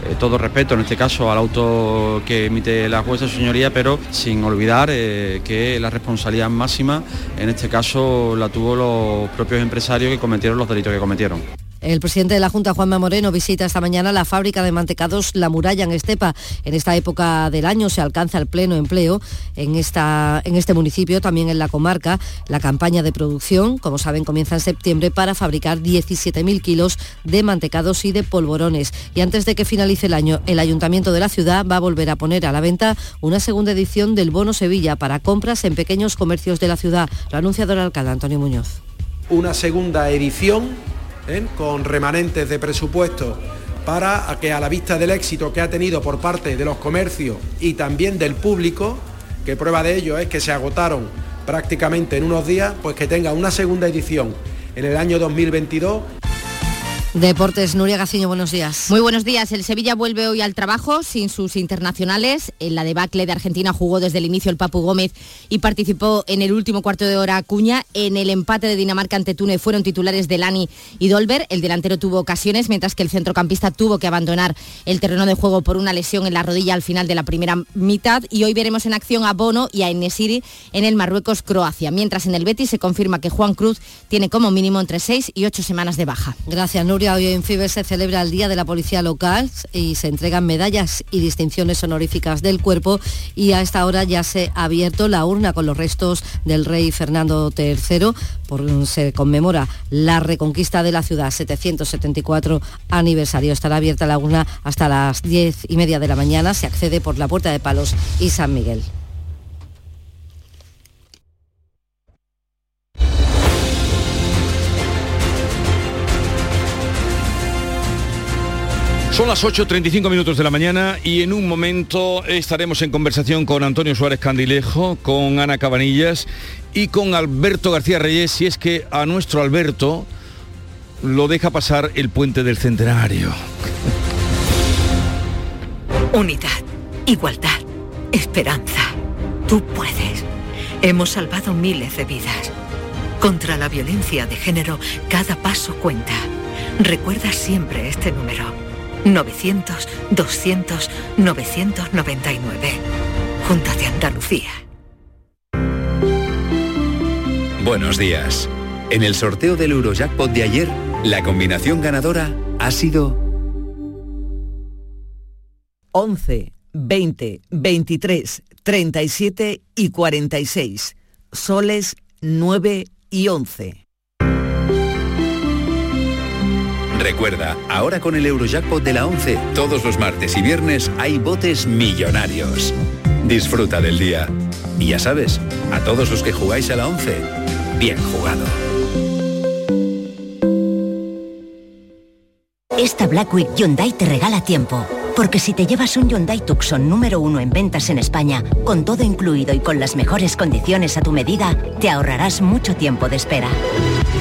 Eh, todo respeto en este caso al auto que emite la jueza señoría, pero sin olvidar eh, que la responsabilidad máxima en este caso la tuvo los propios empresarios que cometieron los delitos que cometieron. El presidente de la Junta, Juanma Moreno, visita esta mañana la fábrica de mantecados La Muralla en Estepa. En esta época del año se alcanza el pleno empleo en, esta, en este municipio, también en la comarca. La campaña de producción, como saben, comienza en septiembre para fabricar 17.000 kilos de mantecados y de polvorones. Y antes de que finalice el año, el Ayuntamiento de la ciudad va a volver a poner a la venta una segunda edición del Bono Sevilla para compras en pequeños comercios de la ciudad. Lo ha anunciado el alcalde Antonio Muñoz. Una segunda edición ¿eh? con remanentes de presupuesto para que a la vista del éxito que ha tenido por parte de los comercios y también del público, que prueba de ello es que se agotaron prácticamente en unos días, pues que tenga una segunda edición en el año 2022 Deportes, Nuria Gaciño, buenos días. Muy buenos días. El Sevilla vuelve hoy al trabajo sin sus internacionales. En la debacle de Argentina jugó desde el inicio el Papu Gómez y participó en el último cuarto de hora Acuña. En el empate de Dinamarca ante Túnez fueron titulares Delani y Dolber. El delantero tuvo ocasiones, mientras que el centrocampista tuvo que abandonar el terreno de juego por una lesión en la rodilla al final de la primera mitad. Y hoy veremos en acción a Bono y a Enesiri en el Marruecos-Croacia. Mientras en el Betis se confirma que Juan Cruz tiene como mínimo entre seis y ocho semanas de baja. Gracias, Nuria. Hoy en FIBE se celebra el Día de la Policía Local y se entregan medallas y distinciones honoríficas del cuerpo y a esta hora ya se ha abierto la urna con los restos del rey Fernando III. Por, se conmemora la reconquista de la ciudad, 774 aniversario. Estará abierta la urna hasta las 10 y media de la mañana. Se accede por la Puerta de Palos y San Miguel. Son las 8.35 minutos de la mañana y en un momento estaremos en conversación con Antonio Suárez Candilejo, con Ana Cabanillas y con Alberto García Reyes, si es que a nuestro Alberto lo deja pasar el puente del centenario. Unidad, igualdad, esperanza. Tú puedes. Hemos salvado miles de vidas. Contra la violencia de género, cada paso cuenta. Recuerda siempre este número. 900-200-999. Junta de Andalucía. Buenos días. En el sorteo del Eurojackpot de ayer, la combinación ganadora ha sido 11, 20, 23, 37 y 46. Soles 9 y 11. Recuerda, ahora con el Eurojackpot de la 11, todos los martes y viernes hay botes millonarios. Disfruta del día. Y ya sabes, a todos los que jugáis a la 11, bien jugado. Esta Black Week Hyundai te regala tiempo. Porque si te llevas un Hyundai Tucson número uno en ventas en España, con todo incluido y con las mejores condiciones a tu medida, te ahorrarás mucho tiempo de espera.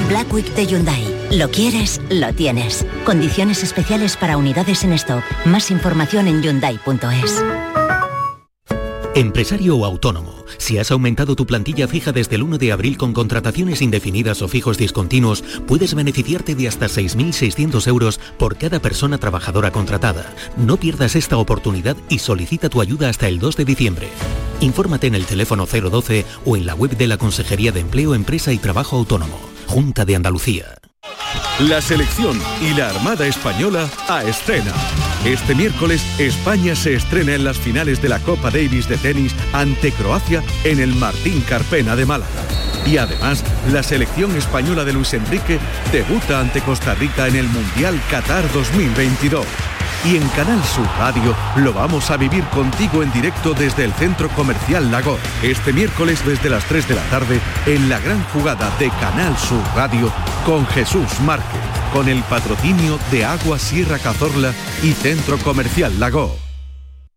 Black Week de Hyundai. Lo quieres, lo tienes. Condiciones especiales para unidades en stock. Más información en hyundai.es. Empresario o autónomo, si has aumentado tu plantilla fija desde el 1 de abril con contrataciones indefinidas o fijos discontinuos, puedes beneficiarte de hasta 6.600 euros por cada persona trabajadora contratada. No pierdas esta oportunidad y solicita tu ayuda hasta el 2 de diciembre. Infórmate en el teléfono 012 o en la web de la Consejería de Empleo, Empresa y Trabajo Autónomo. Junta de Andalucía. La selección y la Armada Española a escena. Este miércoles España se estrena en las finales de la Copa Davis de tenis ante Croacia en el Martín Carpena de Málaga. Y además, la selección española de Luis Enrique debuta ante Costa Rica en el Mundial Qatar 2022. Y en Canal Sur Radio lo vamos a vivir contigo en directo desde el Centro Comercial Lago. Este miércoles desde las 3 de la tarde en la gran jugada de Canal Sur Radio con Jesús Márquez, con el patrocinio de Agua Sierra Cazorla y Centro Comercial Lago.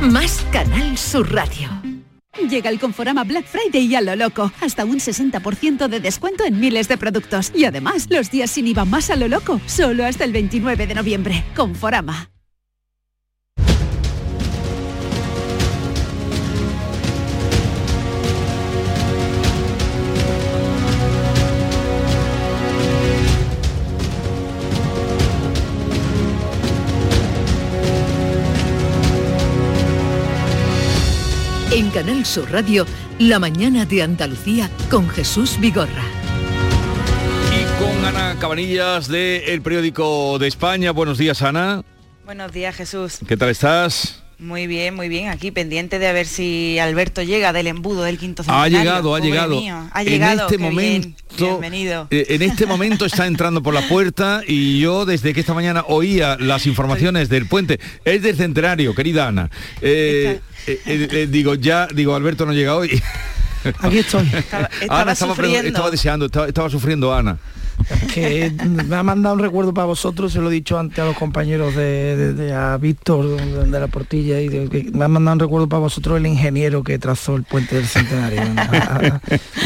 más Canal Sur Radio. Llega el Conforama Black Friday y a lo loco. Hasta un 60% de descuento en miles de productos. Y además, los días sin IVA más a lo loco. Solo hasta el 29 de noviembre. Conforama. En Canal Sur Radio, La mañana de Andalucía con Jesús Vigorra. Y con Ana Cabanillas de El Periódico de España. Buenos días, Ana. Buenos días, Jesús. ¿Qué tal estás? Muy bien, muy bien. Aquí pendiente de ver si Alberto llega del embudo del quinto Ha centenario. llegado, ha llegado. mío, Ha llegado. En este qué bien. momento, Bienvenido. eh, en este momento está entrando por la puerta y yo desde que esta mañana oía las informaciones del puente, es del centenario, querida Ana. Eh, eh, eh, eh, digo, ya, digo, Alberto no llega hoy. Aquí estoy. estaba Ana estaba, sufriendo. estaba deseando, estaba, estaba sufriendo Ana. Que me ha mandado un recuerdo para vosotros, se lo he dicho antes a los compañeros de, de- de- a Víctor de, de la Portilla y que me ha mandado un recuerdo para vosotros el ingeniero que trazó el puente del centenario. A,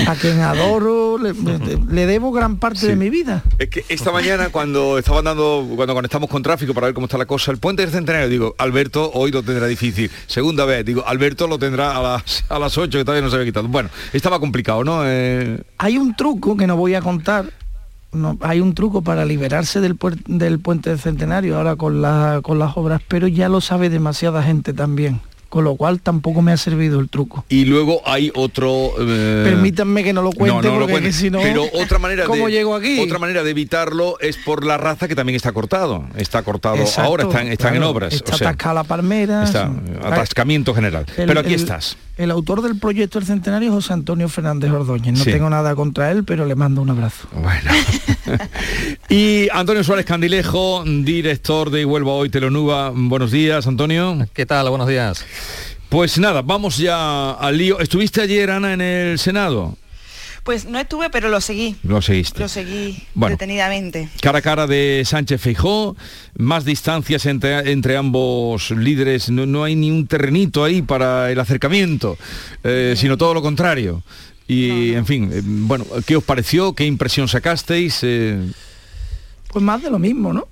a- a quien adoro, le, le- le debo gran parte de mi vida. Es que esta mañana cuando estaban dando, cuando conectamos con tráfico para ver cómo está la cosa, el puente del centenario, digo, Alberto hoy lo tendrá difícil. Segunda vez, digo, Alberto lo tendrá a las a las 8 que todavía no se había quitado. Bueno, estaba complicado, ¿no? Eh, Hay un truco que no voy a contar. No, hay un truco para liberarse del, puer- del puente del centenario ahora con, la- con las obras, pero ya lo sabe demasiada gente también. Con lo cual tampoco me ha servido el truco. y luego hay otro eh, Permítanme que no lo cuente no, no lo porque si no, pero otra manera ¿cómo de llego aquí? otra manera de evitarlo es por la raza que también está cortado está cortado Exacto, ahora están están en obras Está o sea, atascada la palmera. está atascamiento general El- pero aquí el- estás El autor del proyecto del centenario es José Antonio Fernández Ordóñez. No Sí. tengo nada contra él, pero le mando un abrazo. Bueno. y Antonio Suárez Candilejo director de Huelva Hoy Telonuba buenos días Antonio ¿Qué tal? Buenos días. Pues nada vamos ya al lío estuviste ayer Ana en el Senado Pues no estuve, pero lo seguí. lo seguiste Lo seguí Bueno. detenidamente. cara a cara de Sánchez Feijó, más distancias entre, entre ambos líderes, no, no hay ni un terrenito ahí para el acercamiento, eh, sino todo lo contrario. Y, en fin, eh, bueno, ¿qué os pareció? ¿Qué impresión sacasteis? Eh, Pues más de lo mismo, ¿no?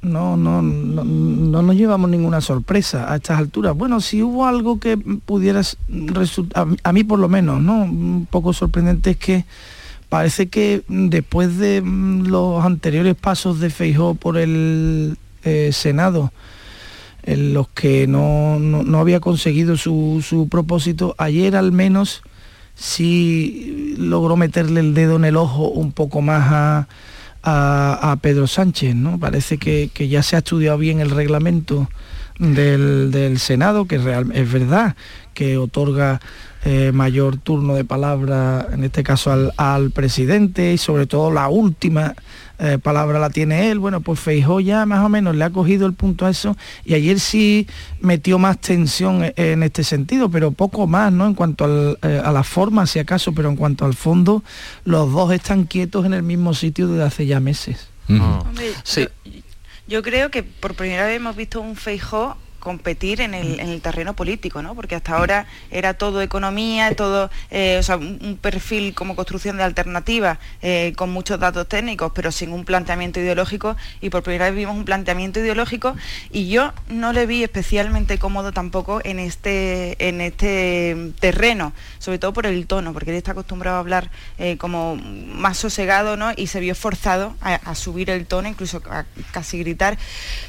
No, no, no, no nos llevamos ninguna sorpresa a estas alturas. Bueno, si hubo algo que pudiera resultar, a mí por lo menos, ¿no? Un poco sorprendente es que parece que después de mm, los anteriores pasos de Feijó por el eh, Senado, en los que no, no- no había conseguido su, su propósito, ayer al menos sí logró meterle el dedo en el ojo un poco más a, a- Pedro Sánchez, ¿no? Parece que, que ya se ha estudiado bien el reglamento del, del Senado, que real- es verdad que otorga eh, mayor turno de palabra, en este caso al, al presidente, y sobre todo la última eh, palabra la tiene él. Bueno, pues Feijó ya más o menos le ha cogido el punto a eso y ayer sí metió más tensión e- en este sentido, pero poco más, ¿no? En cuanto al, eh, a la forma, si acaso, pero en cuanto al fondo, los dos están quietos en el mismo sitio desde hace ya meses. Hombre, yo, yo creo que por primera vez hemos visto un Feijó competir en el, en el terreno político, ¿no? Porque hasta ahora era todo economía, todo, eh, o sea, un, un perfil como construcción de alternativas eh, con muchos datos técnicos, pero sin un planteamiento ideológico. Y por primera vez vimos un planteamiento ideológico y yo no le vi especialmente cómodo tampoco en este, en este terreno, sobre todo por el tono, porque él está acostumbrado a hablar eh, como más sosegado, ¿no? Y se vio forzado a, a subir el tono, incluso a casi gritar.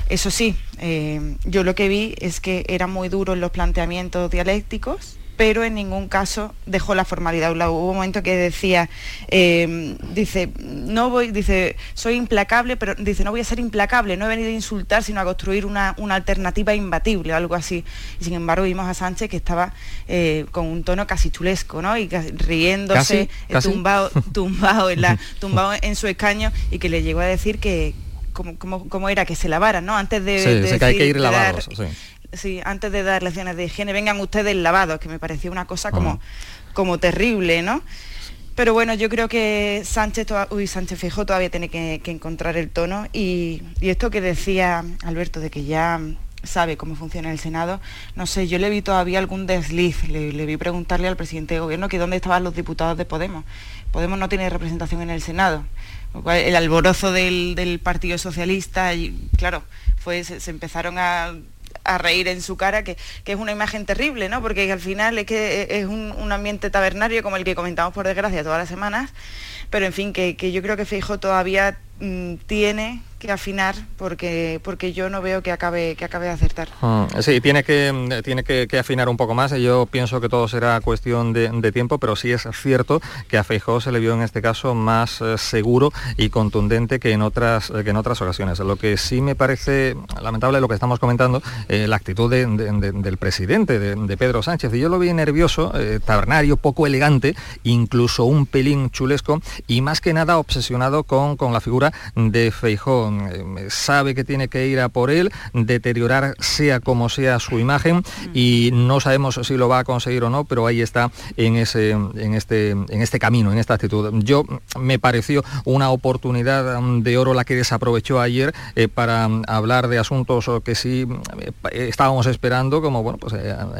Eso sí, eh, yo lo que vi es que era muy duro en los planteamientos dialécticos, pero en ningún caso dejó la formalidad. Hubo un momento que decía, eh, dice, no voy, dice, soy implacable, pero dice, no voy a ser implacable, no he venido a insultar, sino a construir una, una alternativa imbatible, algo así. Y sin embargo vimos a Sánchez que estaba eh, con un tono casi chulesco, ¿no? Y riéndose, Casi, casi. tumbado, tumbado, en la, tumbado en su escaño y que le llegó a decir que cómo, cómo- cómo era que se lavaran, ¿no? Antes de, Sí, de sí que hay que decir- ir de dar- sí. sí, antes de dar lecciones de higiene, vengan ustedes lavados, que me pareció una cosa como, como terrible, ¿no? Pero bueno, yo creo que Sánchez, uy, Sánchez Feijóo todavía tiene que, que encontrar el tono y, y esto que decía Alberto de que ya sabe cómo funciona el Senado, no sé, yo le vi todavía algún desliz, le, vi preguntarle al presidente de gobierno que dónde estaban los diputados de Podemos. Podemos no tiene representación en el Senado. El alborozo del, Partido Socialista, y claro, fue, se, empezaron a, reír en su cara, que, que es una imagen terrible, ¿no? Porque al final es que es un, ambiente tabernario como el que comentamos por desgracia todas las semanas, pero en fin, que, que yo creo que Feijo todavía mm, tiene que afinar porque porque yo no veo que acabe que acabe de acertar. Mm, sí, tiene que tiene que, afinar un poco más. Yo pienso que todo será cuestión de, tiempo, pero sí es cierto que a Feijóo se le vio en este caso más eh, seguro y contundente que en otras que en otras ocasiones. Lo que sí me parece lamentable lo que estamos comentando, eh, la actitud del presidente, de, Pedro Sánchez. Yo lo vi nervioso, eh, tabernario, poco elegante, incluso un pelín chulesco y más que nada obsesionado con, con la figura de Feijóo eh, sabe que tiene que ir a por él, deteriorar sea como sea su imagen y no sabemos si lo va a conseguir o no, pero ahí está en, ese, en, este, en este camino, en esta actitud. Yo me pareció una oportunidad de oro la que desaprovechó ayer eh, para hablar de asuntos que sí eh, estábamos esperando, como bueno, pues,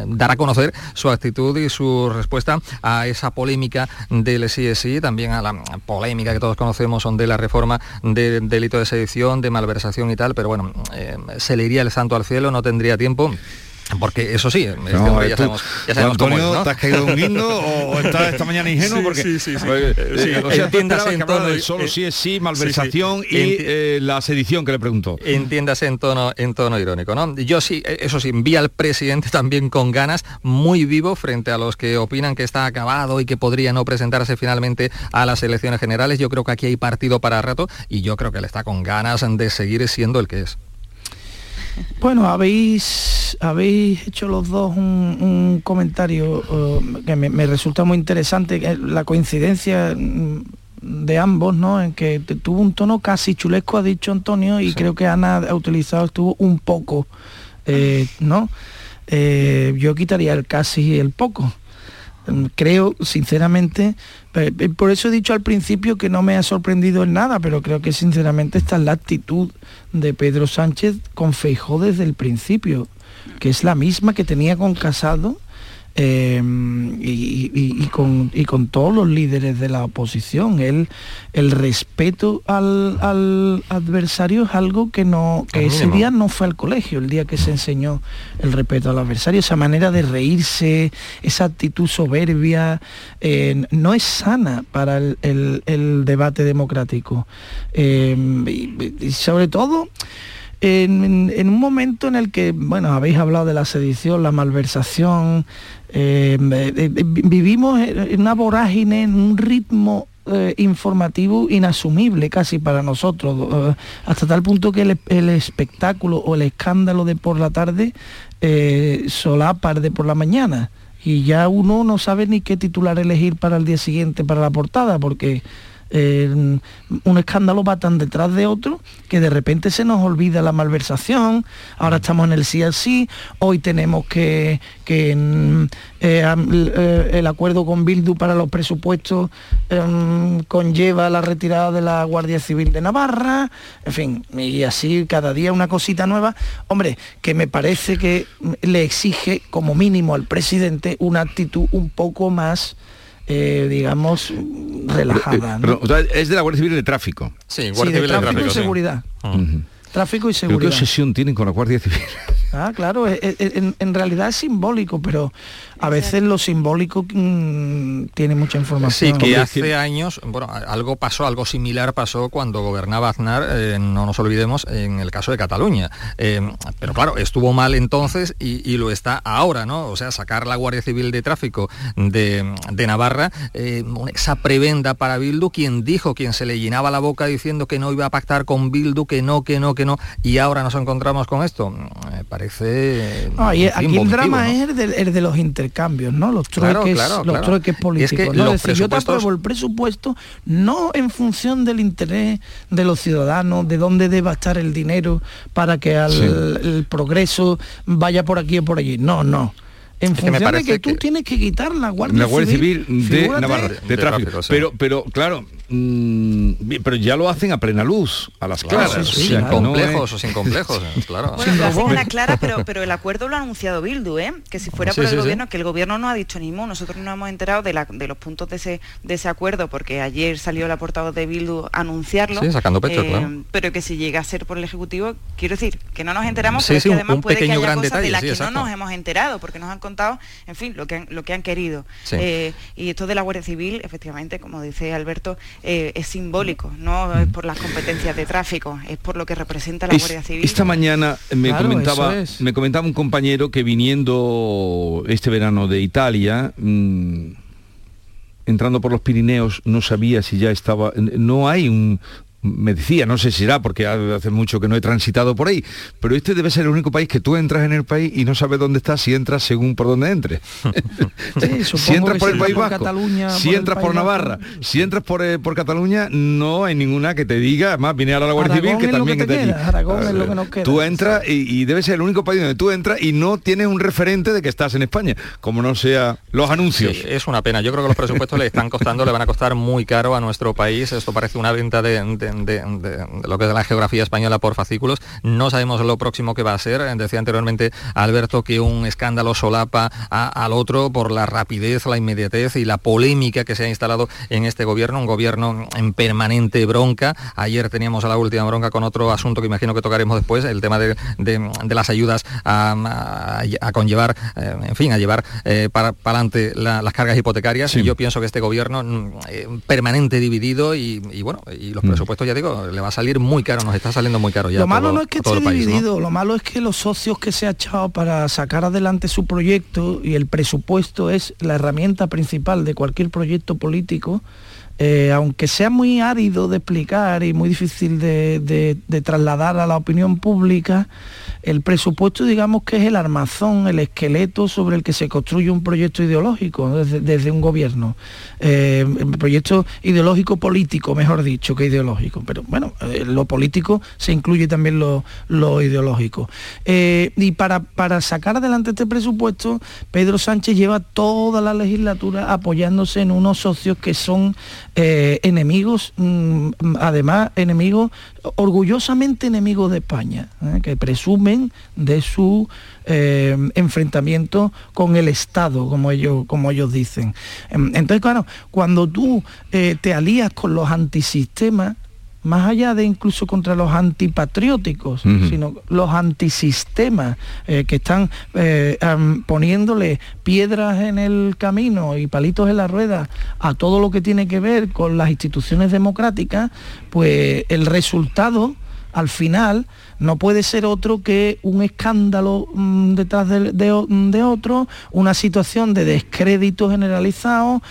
dar a conocer su actitud y su respuesta a esa polémica del sí, también a la polémica que todos conocemos de la reforma del delito de sedición de malversación y tal, pero bueno, eh, se le iría el santo al cielo, no tendría tiempo. Porque eso sí, este ya, sabemos, ya sabemos Antonio, ¿no? ¿te has caído un guindo o, estás esta mañana ingenuo? porque, sí, sí, sí. Pues, eh, o sea, entiéndase en tono... solo sí es sí, malversación y eh, la sedición que le preguntó. Entiéndase en tono, en tono irónico, ¿no? Yo sí, eso sí, vi al presidente también con ganas, muy vivo frente a los que opinan que está acabado y que podría no presentarse finalmente a las elecciones generales. Yo creo que aquí hay partido para rato y yo creo que él está con ganas de seguir siendo el que es. Bueno, habéis, habéis hecho los dos un, comentario eh, que me, resulta muy interesante, la coincidencia mm, de ambos, ¿no? En que tuvo un tono casi chulesco, ha dicho Antonio, y creo que Ana ha utilizado, estuvo un poco, eh, ¿no? Eh, yo quitaría el casi y el poco. Mm, creo, sinceramente, por eso he dicho al principio que no me ha sorprendido en nada, pero creo que sinceramente esta es la actitud de Pedro Sánchez con Feijó desde el principio, que es la misma que tenía con Casado Em, y, con, todos los líderes de la oposición. El, el respeto al, adversario es algo que, no, que ese día no fue al colegio, el día que se enseñó el respeto al adversario, esa manera de reírse, esa actitud soberbia, eh, no es sana para el, debate democrático. Em, y sobre todo, en, un momento en el que, bueno, habéis hablado de la sedición, la malversación, eh, eh, eh, vivimos en una vorágine, en un ritmo informativo inasumible casi para nosotros, hasta tal punto que el, espectáculo o el escándalo de por la tarde solapa de por la mañana. Y ya uno no sabe ni qué titular elegir para el día siguiente, para la portada, porque un escándalo va tan detrás de otro que de repente se nos olvida la malversación, ahora estamos en el sí al sí, hoy tenemos que, que mm, eh, eh, el acuerdo con Bildu para los presupuestos em, conlleva la retirada de la Guardia Civil de Navarra, en fin, y así cada día una cosita nueva, hombre, que me parece que le exige como mínimo al presidente una actitud un poco más eh, digamos, relajada. es de la Guardia Civil de Tráfico. Sí, Guardia Civil de, Tráfico, y Seguridad. Tráfico y seguridad. ¿Qué obsesión tienen con la Guardia Civil? Ah, claro, en, realidad es simbólico, pero a veces lo simbólico mm, tiene mucha información. Sí, que hace años, bueno, algo pasó, algo similar pasó cuando gobernaba Aznar, eh, no nos olvidemos, en el caso de Cataluña. Eh, pero claro, estuvo mal entonces y, lo está ahora, ¿no? O sea, sacar la Guardia Civil de Tráfico de, Navarra, eh, esa prebenda para Bildu, quien dijo, quien se le llenaba la boca diciendo que no iba a pactar con Bildu, que no, que no, que no, y ahora nos encontramos con esto. Parece... aquí el drama es el de, los intercambios, ¿no? Los trueques, los trueques políticos. Es, decir, yo te apruebo el presupuesto no en función del interés de los ciudadanos, de dónde deba estar el dinero para que el progreso vaya por aquí o por allí. No, no en función de que tú tienes que quitar la Guardia, Civil, de Navarra, de, tráfico. Pero, pero claro, mm, pero ya lo hacen a plena luz, a las claras. sin complejos o sin complejos, claro. Bueno, lo hacen a la clara, pero, pero el acuerdo lo ha anunciado Bildu, ¿eh? que si fuera por el gobierno, que el gobierno no ha dicho ni mo, nosotros no hemos enterado de, la, de los puntos de ese, de ese acuerdo, porque ayer salió la portavoz de Bildu a anunciarlo. sacando pecho, eh, Pero que si llega a ser por el Ejecutivo, quiero decir, que no nos enteramos, pero que además puede que haya cosas detalle, de las que no nos hemos enterado, porque nos han en fin, lo que han, lo que han querido. Eh, y esto de la Guardia Civil, efectivamente, como dice Alberto, eh, es simbólico no es por las competencias de tráfico, es por lo que representa la Guardia Civil. Esta mañana me comentaba me comentaba un compañero que viniendo este verano de Italia mm, entrando por los Pirineos no sabía si ya estaba no hay un, me decía, no sé si será porque hace mucho que no he transitado por ahí, pero este debe ser el único país que tú entras en el país y no sabes dónde estás si entras según por dónde entres. si entras por el País Vasco, si entras por Navarra, si entras por, eh, por Cataluña, no hay ninguna que te diga, más viene ahora la Guardia Civil que también está allí. Tú entras y, debe ser el único país donde tú entras y no tienes un referente de que estás en España, como no sea los anuncios. es una pena. Yo creo que los presupuestos le están costando, le van a costar muy caro a nuestro país. Esto parece una venta de de, lo que es la geografía española por fascículos. No sabemos lo próximo que va a ser. Decía anteriormente Alberto que un escándalo solapa al otro por la rapidez, la inmediatez y la polémica que se ha instalado en este gobierno, un gobierno en permanente bronca. Ayer teníamos a la última bronca con otro asunto que imagino que tocaremos después, el tema de, las ayudas a, conllevar, eh, en fin, a llevar eh, para, adelante las cargas hipotecarias. Y yo pienso que este gobierno mm, eh, permanente dividido y, bueno, y los mm. Presupuestos ya digo, le va a salir muy caro, nos está saliendo muy caro ya. Lo malo no es que esté dividido, lo malo es que los socios que se ha echado para sacar adelante su proyecto y el presupuesto es la herramienta principal de cualquier proyecto político, eh, aunque sea muy árido de explicar y muy difícil de, trasladar a la opinión pública, el presupuesto digamos que es el armazón, el esqueleto sobre el que se construye un proyecto ideológico desde, un gobierno. Eh, proyecto ideológico político, mejor dicho, que ideológico. Pero bueno, eh, lo político se incluye también lo, ideológico. y para, para sacar adelante este presupuesto, Pedro Sánchez lleva toda la legislatura apoyándose en unos socios que son eh, enemigos, mm, además enemigos, orgullosamente enemigos de España, ¿eh? que presumen de su eh, enfrentamiento con el Estado, como ellos, como ellos dicen. Em, entonces, claro, cuando tú te alías con los antisistemas, más allá de incluso contra los antipatrióticos, sino los antisistemas eh, que están eh, poniéndole piedras en el camino y palitos en la rueda a todo lo que tiene que ver con las instituciones democráticas, pues el resultado al final no puede ser otro que un escándalo mm, detrás de, otro, una situación de descrédito generalizado,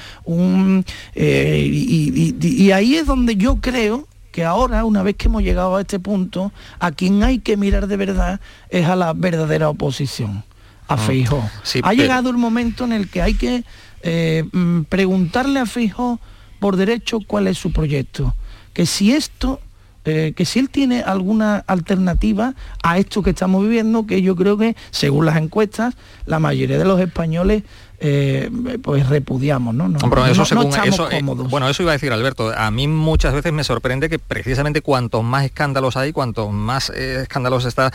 eh, y ahí es donde yo creo que ahora, una vez que hemos llegado a este punto, a quien hay que mirar de verdad es a la verdadera oposición, a ah, ha llegado el momento en el que hay que eh, mm, preguntarle a Feijó por derecho cuál es su proyecto. Que si esto eh, que si él tiene alguna alternativa a esto que estamos viviendo, que yo creo que, según las encuestas, la mayoría de los españoles eh, pues repudiamos, ¿no? no, eso, eh, bueno, eso iba a decir Alberto. A mí muchas veces me sorprende que precisamente cuantos más escándalos hay, cuantos más eh, escándalos está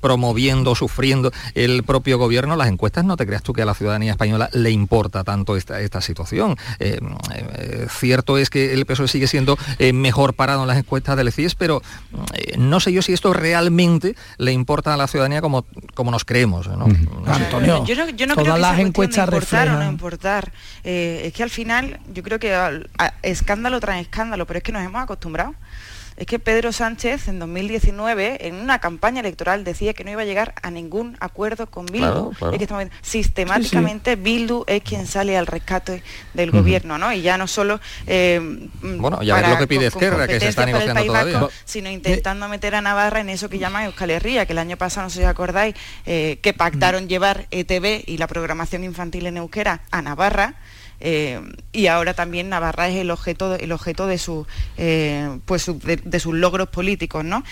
promoviendo, sufriendo el propio gobierno, las encuestas no te creas tú que a la ciudadanía española le importa tanto esta, esta situación. cierto es que el PSOE sigue siendo mejor parado en las encuestas del CIES, pero no sé yo si esto realmente le importa a la ciudadanía como, como nos creemos. ¿no? Antonio, yo no, todas las encuestas importar o no importar. Eh, es que al final, yo creo que escándalo tras escándalo, pero es que nos hemos acostumbrado es que Pedro Sánchez en 2019, en una campaña electoral, decía que no iba a llegar a ningún acuerdo con Bildu. Es que estamos, sistemáticamente Bildu es quien sale al rescate del gobierno, ¿no? Y ya no solo eh, bueno, ya lo que pide Esquerra, que se está negociando todavía. sino intentando meter a Navarra en eso que llaman Euskal Herria, que el año pasado, no sé si os acordáis, eh, que pactaron llevar ETV y la programación infantil en euskera a Navarra. Eh, y ahora también Navarra es el objeto, el objeto de, su, eh, pues de, sus logros políticos. ¿no?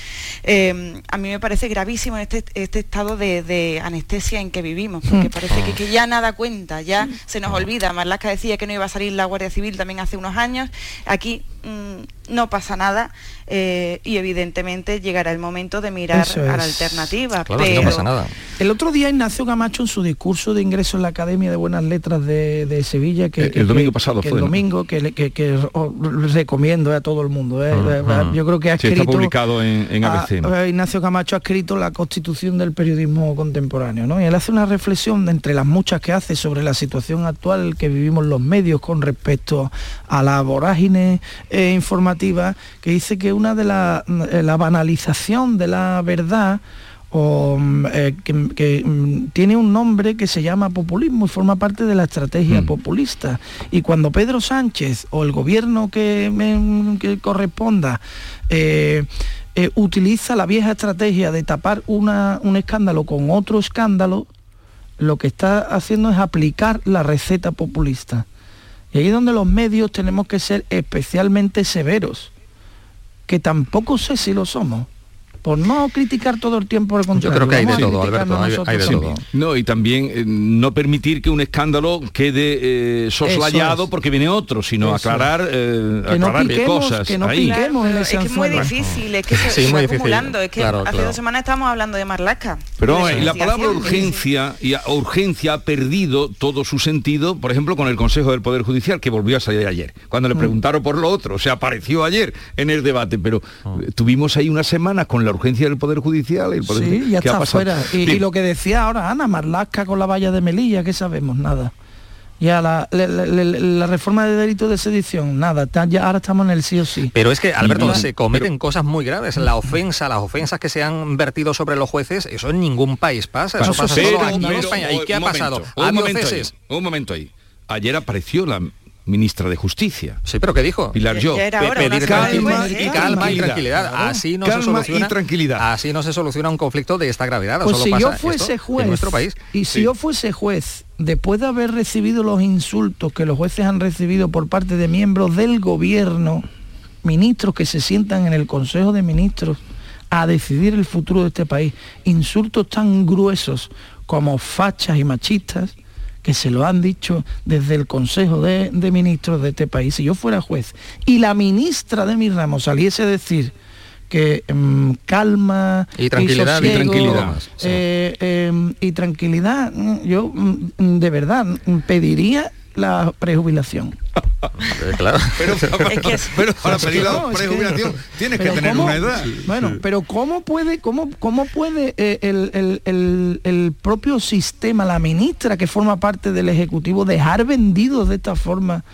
Eh, a mí me parece gravísimo este, este estado de, anestesia en que vivimos, porque mm. parece que, ya nada cuenta, ya se nos olvida. Marlaska decía que no iba a salir la Guardia Civil también hace unos años. Aquí mm, no pasa nada y evidentemente llegará el momento de mirar a la alternativa. pero... no pasa nada. El otro día Ignacio Camacho en su discurso de ingreso en la Academia de Buenas Letras de, Sevilla, que, el, domingo pasado fue, el domingo que, que, recomiendo a todo el mundo. ¿eh? Yo creo que ha escrito está publicado en, ABC. Ignacio Camacho ha escrito la Constitución del periodismo contemporáneo, ¿no? Y él hace una reflexión entre las muchas que hace sobre la situación actual que vivimos los medios con respecto a la vorágine eh, eh, informativa que dice que una de la, la banalización de la verdad o mm, eh, que, mm, tiene un nombre que se llama populismo y forma parte de la estrategia populista. Y cuando Pedro Sánchez o el gobierno que, que corresponda eh, eh, utiliza la vieja estrategia de tapar una, un escándalo con otro escándalo, lo que está haciendo es aplicar la receta populista. Y ahí es donde los medios tenemos que ser especialmente severos, que tampoco sé si lo somos por no criticar todo el tiempo el contrario. Yo creo que hay de todo, Alberto, hay, de todo. No, y también eh, no permitir que un escándalo quede eh, soslayado porque viene otro, sino aclarar, eh, aclarar cosas. Que no ahí. es que es muy difícil, es que se, está acumulando, es que hace dos semanas estamos hablando de Marlaska. Pero la palabra urgencia y urgencia ha perdido todo su sentido, por ejemplo, con el Consejo del Poder Judicial, que volvió a salir ayer. Cuando le mm. preguntaron por lo otro, se apareció ayer en el debate, pero mm. tuvimos ahí una semana con la urgencia del Poder Judicial. El poder sí, ya está fuera. Y, lo que decía ahora Ana, Marlasca con la valla de Melilla, que sabemos? Nada. Ya la, reforma de delito de sedición, nada, ya ahora estamos en el sí o sí. Pero es que, Alberto, se cometen cosas muy graves. La ofensa, las ofensas que se han vertido sobre los jueces, eso en ningún país pasa. Eso pasa solo aquí en España. ¿Y qué ha pasado? Un momento, ahí, un momento ahí. Ayer apareció la ministra de Justicia. Sí, pero ¿qué dijo? Pilar yo. Pedir calma, y, calma y tranquilidad. Así no se soluciona. tranquilidad. Así no se soluciona un conflicto de esta gravedad. Pues si yo fuese juez en nuestro país. Y si yo fuese juez, después de haber recibido los insultos que los jueces han recibido por parte de miembros del gobierno, ministros que se sientan en el Consejo de Ministros a decidir el futuro de este país, insultos tan gruesos como fachas y machistas, que se lo han dicho desde el Consejo de, Ministros de este país, si yo fuera juez y la ministra de mi ramo saliese a decir que mm, calma y tranquilidad y, tranquilidad eh, em, y tranquilidad mm, yo mm, de verdad pediría la prejubilación. Eh, claro. Pero, para pedir la prejubilación tienes que tener una edad. Bueno, pero ¿cómo puede, cómo, cómo puede eh, el, el, propio sistema, la ministra que forma parte del Ejecutivo, dejar vendidos de esta forma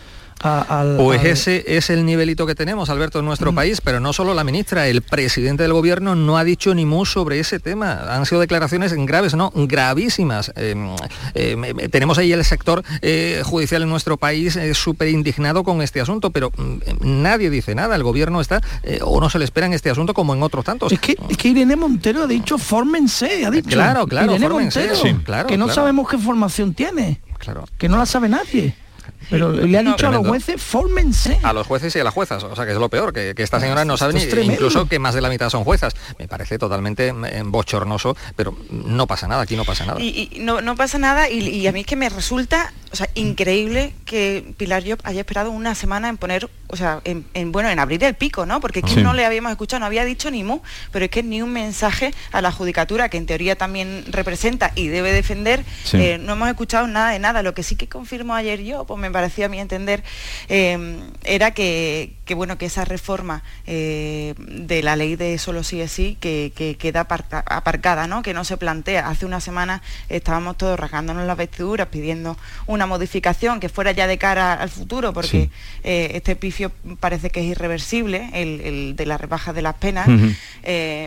pues ese es el nivelito que tenemos, Alberto, en nuestro mm. país, pero no solo la ministra, el presidente del gobierno no ha dicho ni mu sobre ese tema. Han sido declaraciones graves, no, gravísimas. Em, em, tenemos ahí el sector eh, judicial en nuestro país eh, súper indignado con este asunto, pero mm, nadie dice nada. El gobierno está, eh, o no se le espera en este asunto como en otros tantos. Es que, es que Irene Montero ha dicho, fórmense, ha dicho. Claro, claro, fórmense. claro, que no sabemos qué formación tiene. Claro. Que no la sabe nadie. Pero le ha dicho a los jueces, fórmense. A los jueces y a las juezas, o sea que es lo peor, que, esta señora no sabe ni, incluso que más de la mitad son juezas. Me parece totalmente eh, bochornoso, pero no pasa nada, aquí no pasa nada. Y, no, pasa nada y, a mí es que me resulta o sea, increíble que Pilar Job haya esperado una semana en poner, o sea, en, bueno, en abrir el pico, ¿no? Porque aquí no le habíamos escuchado, no había dicho ni mu, pero es que ni un mensaje a la judicatura, que en teoría también representa y debe defender, eh, no hemos escuchado nada de nada. Lo que sí que confirmó ayer yo, pues me parecía a mi entender, eh, era que, bueno, que esa reforma eh, de la ley de solo sí es sí, que, queda aparcada, ¿no? Que no se plantea. Hace una semana estábamos todos rasgándonos las vestiduras pidiendo una modificación que fuera ya de cara al futuro, porque eh, este pifio parece que es irreversible, el, de la rebaja de las penas,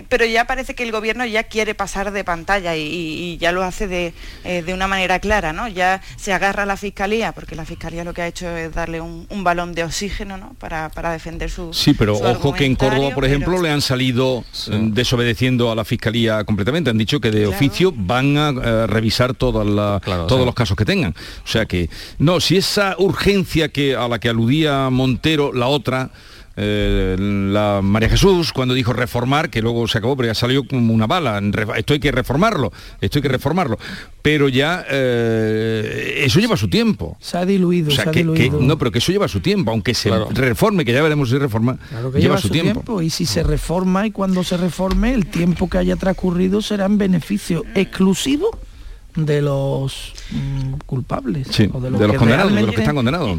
pero ya parece que el gobierno ya quiere pasar de pantalla y, ya lo hace de, de, una manera clara, ¿no? Ya se agarra a la fiscalía, porque la fiscalía lo que ha hecho es darle un, balón de oxígeno ¿no? para, defender su... Sí, pero ojo que en Córdoba, por ejemplo, le han salido eh, desobedeciendo a la Fiscalía completamente. Han dicho que de oficio van a eh, revisar todos los casos que tengan. O sea que, no, si esa urgencia que, a la que aludía Montero, la otra, eh, la María Jesús cuando dijo reformar, que luego se acabó, pero ya salió como una bala, esto hay que reformarlo, esto hay que reformarlo, pero ya eh, eso lleva su tiempo. Se ha diluido, no, pero que eso lleva su tiempo, aunque se reforme, que ya veremos si reforma, lleva, su, tiempo. Y si se reforma y cuando se reforme, el tiempo que haya transcurrido será en beneficio exclusivo de los mm, culpables o de los, condenados, de los que están condenados.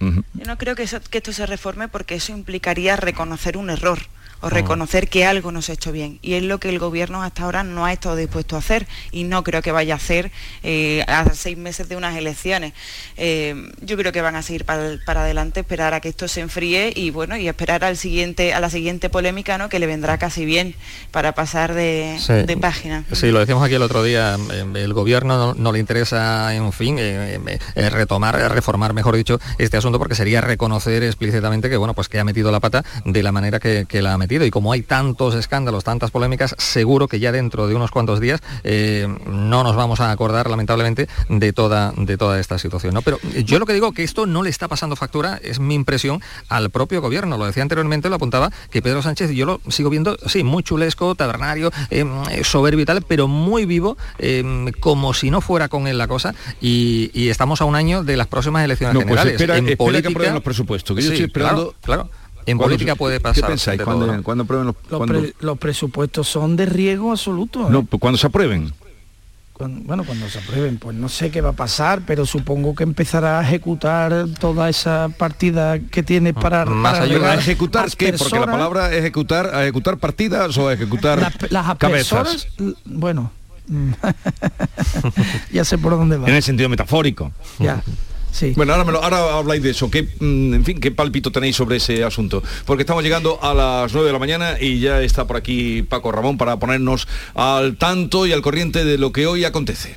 Yo no creo que, que esto se reforme porque eso implicaría reconocer un error o reconocer que algo no se ha hecho bien. Y es lo que el gobierno hasta ahora no ha estado dispuesto a hacer y no creo que vaya a hacer eh, a seis meses de unas elecciones. Eh, yo creo que van a seguir para, para, adelante, esperar a que esto se enfríe y bueno, y esperar al siguiente, a la siguiente polémica, ¿no? Que le vendrá casi bien para pasar de, página. Sí, lo decíamos aquí el otro día, em, el gobierno no, le interesa, en fin, eh, retomar, reformar, mejor dicho, este asunto porque sería reconocer explícitamente que bueno, pues que ha metido la pata de la manera que, que la ha metido y como hay tantos escándalos, tantas polémicas, seguro que ya dentro de unos cuantos días eh, no nos vamos a acordar lamentablemente de toda, de toda esta situación. ¿no? Pero yo lo que digo que esto no le está pasando factura, es mi impresión al propio gobierno. Lo decía anteriormente, lo apuntaba, que Pedro Sánchez, yo lo sigo viendo, sí, muy chulesco, tabernario, eh, soberbio y tal, pero muy vivo, eh, como si no fuera con él la cosa, y, estamos a un año de las próximas elecciones pues generales. en política, los presupuestos, que yo estoy esperando... claro en política puede pasar. ¿Qué pensáis cuando, cuando, aprueben los, los, presupuestos son de riesgo absoluto. No, pues cuando se aprueben. bueno, cuando se aprueben, pues no sé qué va a pasar, pero supongo que empezará a ejecutar toda esa partida que tiene ah, para, Más ayuda a ejecutar qué, porque la palabra ejecutar, a ejecutar partidas o a ejecutar las, cabezas. Bueno, ya sé por dónde va. En el sentido metafórico. Ya. Bueno, ahora, habláis de eso. ¿Qué, mm, en fin, ¿qué palpito tenéis sobre ese asunto? Porque estamos llegando a las 9 de la mañana y ya está por aquí Paco Ramón para ponernos al tanto y al corriente de lo que hoy acontece.